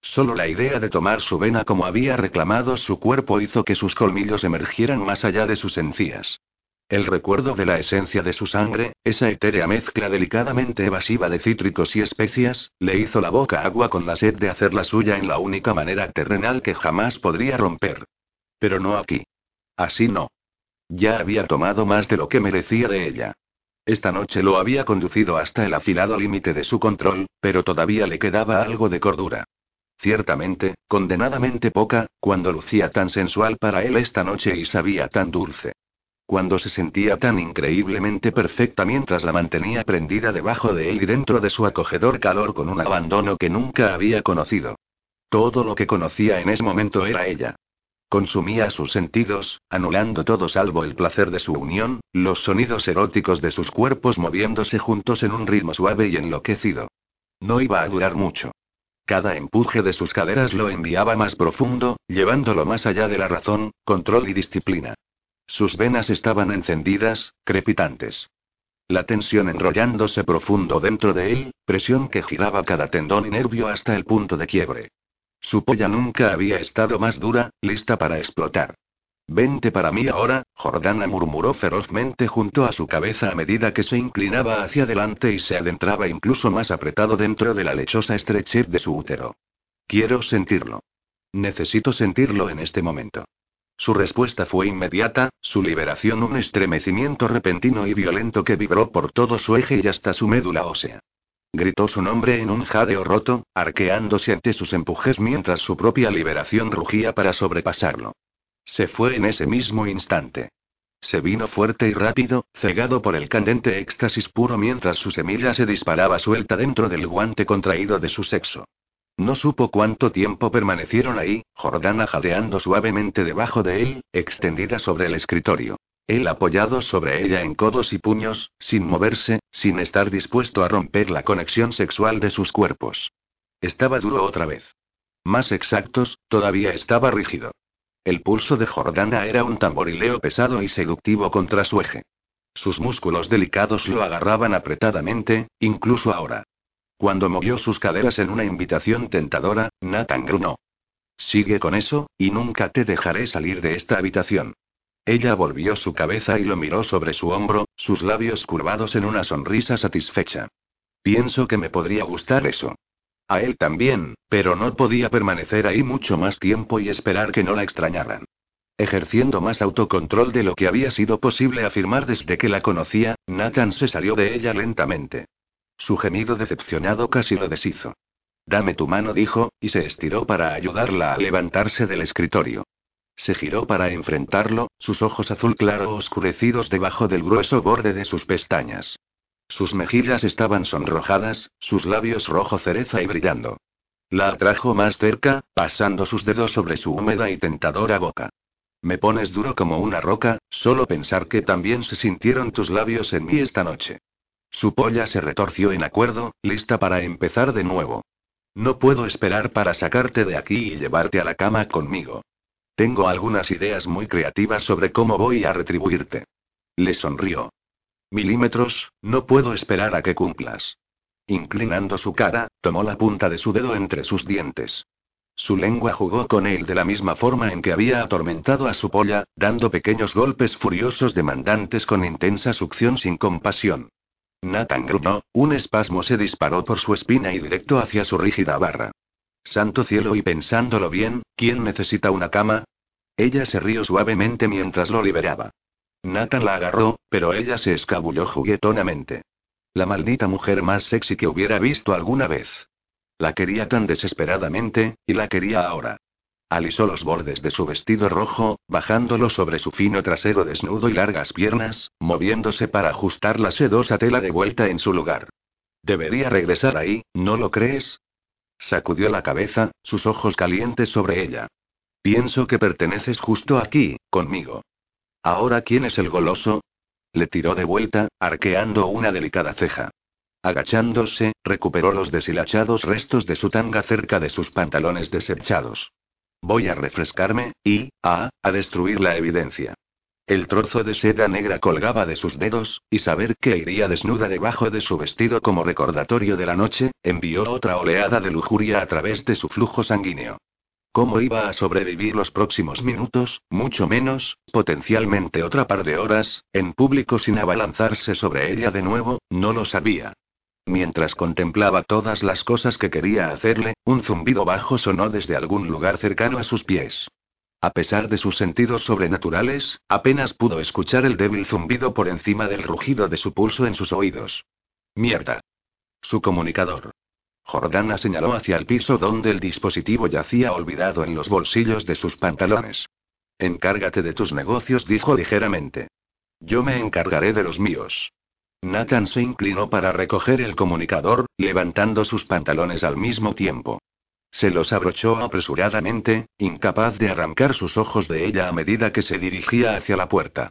[SPEAKER 1] Solo la idea de tomar su vena como había reclamado su cuerpo hizo que sus colmillos emergieran más allá de sus encías. El recuerdo de la esencia de su sangre, esa etérea mezcla delicadamente evasiva de cítricos y especias, le hizo la boca agua con la sed de hacer la suya en la única manera terrenal que jamás podría romper. Pero no aquí. Así no. Ya había tomado más de lo que merecía de ella. Esta noche lo había conducido hasta el afilado límite de su control, pero todavía le quedaba algo de cordura. Ciertamente, condenadamente poca, cuando lucía tan sensual para él esta noche y sabía tan dulce. Cuando se sentía tan increíblemente perfecta mientras la mantenía prendida debajo de él y dentro de su acogedor calor con un abandono que nunca había conocido. Todo lo que conocía en ese momento era ella. Consumía sus sentidos, anulando todo salvo el placer de su unión, los sonidos eróticos de sus cuerpos moviéndose juntos en un ritmo suave y enloquecido. No iba a durar mucho. Cada empuje de sus caderas lo enviaba más profundo, llevándolo más allá de la razón, control y disciplina. Sus venas estaban encendidas, crepitantes. La tensión enrollándose profundo dentro de él, presión que giraba cada tendón y nervio hasta el punto de quiebre. Su polla nunca había estado más dura, lista para explotar. Vente para mí ahora, Jordana murmuró ferozmente junto a su cabeza a medida que se inclinaba hacia adelante y se adentraba incluso más apretado dentro de la lechosa estrechez de su útero. Quiero sentirlo. Necesito sentirlo en este momento. Su respuesta fue inmediata, su liberación un estremecimiento repentino y violento que vibró por todo su eje y hasta su médula ósea. Gritó su nombre en un jadeo roto, arqueándose ante sus empujes mientras su propia liberación rugía para sobrepasarlo. Se fue en ese mismo instante. Se vino fuerte y rápido, cegado por el candente éxtasis puro mientras su semilla se disparaba suelta dentro del guante contraído de su sexo. No supo cuánto tiempo permanecieron ahí, Jordana jadeando suavemente debajo de él, extendida sobre el escritorio. Él apoyado sobre ella en codos y puños, sin moverse, sin estar dispuesto a romper la conexión sexual de sus cuerpos. Estaba duro otra vez. Más exactos, todavía estaba rígido. El pulso de Jordana era un tamborileo pesado y seductivo contra su eje. Sus músculos delicados lo agarraban apretadamente, incluso ahora. Cuando movió sus caderas en una invitación tentadora, Nathan grunó. Sigue con eso, y nunca te dejaré salir de esta habitación. Ella volvió su cabeza y lo miró sobre su hombro, sus labios curvados en una sonrisa satisfecha. Pienso que me podría gustar eso. A él también, pero no podía permanecer ahí mucho más tiempo y esperar que no la extrañaran. Ejerciendo más autocontrol de lo que había sido posible afirmar desde que la conocía, Nathan se salió de ella lentamente. Su gemido decepcionado casi lo deshizo. Dame tu mano, dijo, y se estiró para ayudarla a levantarse del escritorio. Se giró para enfrentarlo, sus ojos azul claro oscurecidos debajo del grueso borde de sus pestañas. Sus mejillas estaban sonrojadas, sus labios rojo cereza y brillando. La atrajo más cerca, pasando sus dedos sobre su húmeda y tentadora boca. Me pones duro como una roca, solo pensar que también se sintieron tus labios en mí esta noche. Su polla se retorció en acuerdo, lista para empezar de nuevo. No puedo esperar para sacarte de aquí y llevarte a la cama conmigo. Tengo algunas ideas muy creativas sobre cómo voy a retribuirte. Le sonrió. Milímetros, no puedo esperar a que cumplas. Inclinando su cara, tomó la punta de su dedo entre sus dientes. Su lengua jugó con él de la misma forma en que había atormentado a su polla, dando pequeños golpes furiosos demandantes con intensa succión sin compasión. Nathan gruñó, un espasmo se disparó por su espina y directo hacia su rígida barra. Santo cielo y pensándolo bien, ¿quién necesita una cama? Ella se rió suavemente mientras lo liberaba. Nathan la agarró, pero ella se escabulló juguetonamente. La maldita mujer más sexy que hubiera visto alguna vez. La quería tan desesperadamente, y la quería ahora. Alisó los bordes de su vestido rojo, bajándolo sobre su fino trasero desnudo y largas piernas, moviéndose para ajustar la sedosa tela de vuelta en su lugar. Debería regresar ahí, ¿no lo crees? Sacudió la cabeza, sus ojos calientes sobre ella. Pienso que perteneces justo aquí, conmigo. Ahora, ¿quién es el goloso? Le tiró de vuelta, arqueando una delicada ceja. Agachándose, recuperó los deshilachados restos de su tanga cerca de sus pantalones desechados. Voy a refrescarme, y, ah, a destruir la evidencia. El trozo de seda negra colgaba de sus dedos, y saber que iría desnuda debajo de su vestido como recordatorio de la noche, envió otra oleada de lujuria a través de su flujo sanguíneo. ¿Cómo iba a sobrevivir los próximos minutos, mucho menos, potencialmente otra par de horas, en público sin abalanzarse sobre ella de nuevo? No lo sabía. Mientras contemplaba todas las cosas que quería hacerle, un zumbido bajo sonó desde algún lugar cercano a sus pies. A pesar de sus sentidos sobrenaturales, apenas pudo escuchar el débil zumbido por encima del rugido de su pulso en sus oídos. Mierda. Su comunicador. Jordana señaló hacia el piso donde el dispositivo yacía olvidado en los bolsillos de sus pantalones. Encárgate de tus negocios, dijo ligeramente. Yo me encargaré de los míos. Nathan se inclinó para recoger el comunicador, levantando sus pantalones al mismo tiempo. Se los abrochó apresuradamente, incapaz de arrancar sus ojos de ella a medida que se dirigía hacia la puerta.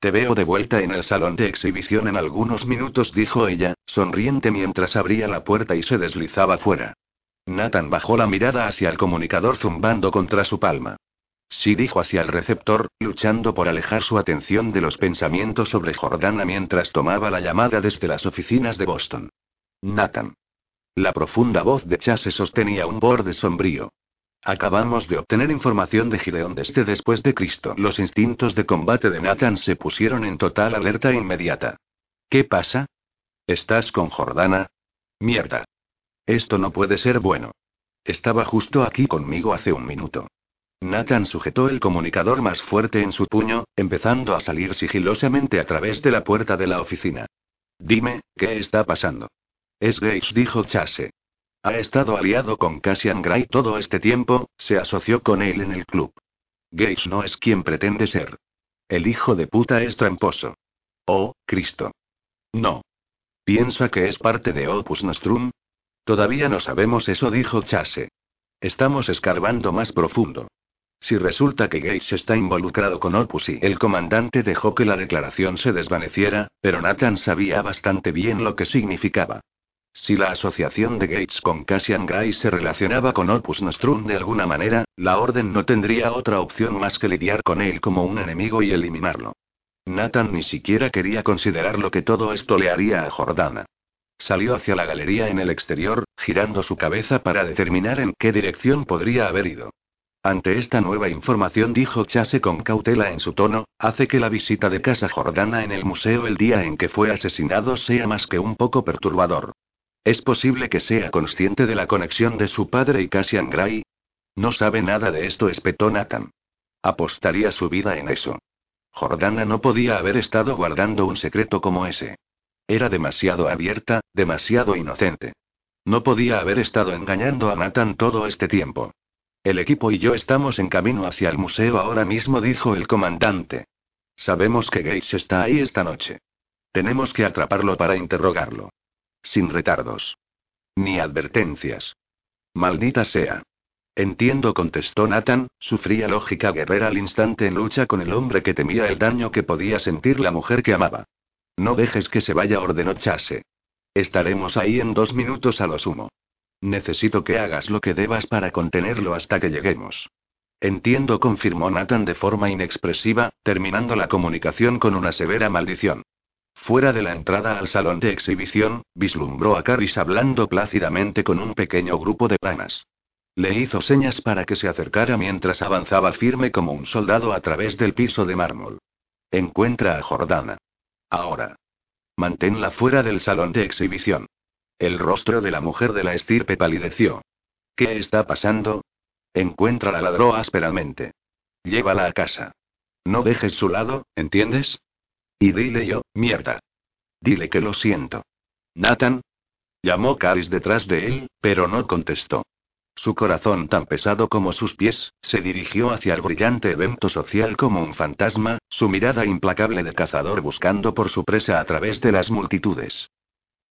[SPEAKER 1] Te veo de vuelta en el salón de exhibición en algunos minutos, dijo ella, sonriente mientras abría la puerta y se deslizaba fuera. Nathan bajó la mirada hacia el comunicador zumbando contra su palma. Sí dijo hacia el receptor, luchando por alejar su atención de los pensamientos sobre Jordana mientras tomaba la llamada desde las oficinas de Boston. Nathan. La profunda voz de Chase sostenía un borde sombrío. Acabamos de obtener información de Gideon desde después de Cristo. Los instintos de combate de Nathan se pusieron en total alerta inmediata. ¿Qué pasa? ¿Estás con Jordana? Mierda. Esto no puede ser bueno. Estaba justo aquí conmigo hace un minuto. Nathan sujetó el comunicador más fuerte en su puño, empezando a salir sigilosamente a través de la puerta de la oficina. Dime, ¿qué está pasando? Es Gates, dijo Chase. Ha estado aliado con Cassian Gray todo este tiempo, se asoció con él en el club. Gates no es quien pretende ser. El hijo de puta es tramposo. Oh, Cristo. No. ¿Piensa que es parte de Opus Nostrum? Todavía no sabemos eso, dijo Chase. Estamos escarbando más profundo. Si resulta que Gates está involucrado con Opus y el comandante dejó que la declaración se desvaneciera, pero Nathan sabía bastante bien lo que significaba. Si la asociación de Gates con Cassian Gray se relacionaba con Opus Nostrum de alguna manera, la Orden no tendría otra opción más que lidiar con él como un enemigo y eliminarlo. Nathan ni siquiera quería considerar lo que todo esto le haría a Jordana. Salió hacia la galería en el exterior, girando su cabeza para determinar en qué dirección podría haber ido. Ante esta nueva información dijo Chase con cautela en su tono, hace que la visita de Casa Jordana en el museo el día en que fue asesinado sea más que un poco perturbador. ¿Es posible que sea consciente de la conexión de su padre y Cassian Gray? No sabe nada de esto, espetó Nathan. Apostaría su vida en eso. Jordana no podía haber estado guardando un secreto como ese. Era demasiado abierta, demasiado inocente. No podía haber estado engañando a Nathan todo este tiempo. El equipo y yo estamos en camino hacia el museo ahora mismo, dijo el comandante. Sabemos que Gates está ahí esta noche. Tenemos que atraparlo para interrogarlo. Sin retardos. Ni advertencias. Maldita sea. Entiendo, contestó Nathan, su fría lógica guerrera al instante en lucha con el hombre que temía el daño que podía sentir la mujer que amaba. No dejes que se vaya, ordenó Chase. Estaremos ahí en dos minutos a lo sumo. Necesito que hagas lo que debas para contenerlo hasta que lleguemos. Entiendo, confirmó Nathan de forma inexpresiva, terminando la comunicación con una severa maldición. Fuera de la entrada al salón de exhibición, vislumbró a Caris hablando plácidamente con un pequeño grupo de planas. Le hizo señas para que se acercara mientras avanzaba firme como un soldado a través del piso de mármol. Encuentra a Jordana. Ahora. Manténla fuera del salón de exhibición. El rostro de la mujer de la estirpe palideció. ¿Qué está pasando? Encuentra la ladró ásperamente. Llévala a casa. No dejes su lado, ¿entiendes? Y dile yo, mierda. Dile que lo siento. Nathan. Llamó Caris detrás de él, pero no contestó. Su corazón tan pesado como sus pies, se dirigió hacia el brillante evento social como un fantasma, su mirada implacable de cazador buscando por su presa a través de las multitudes.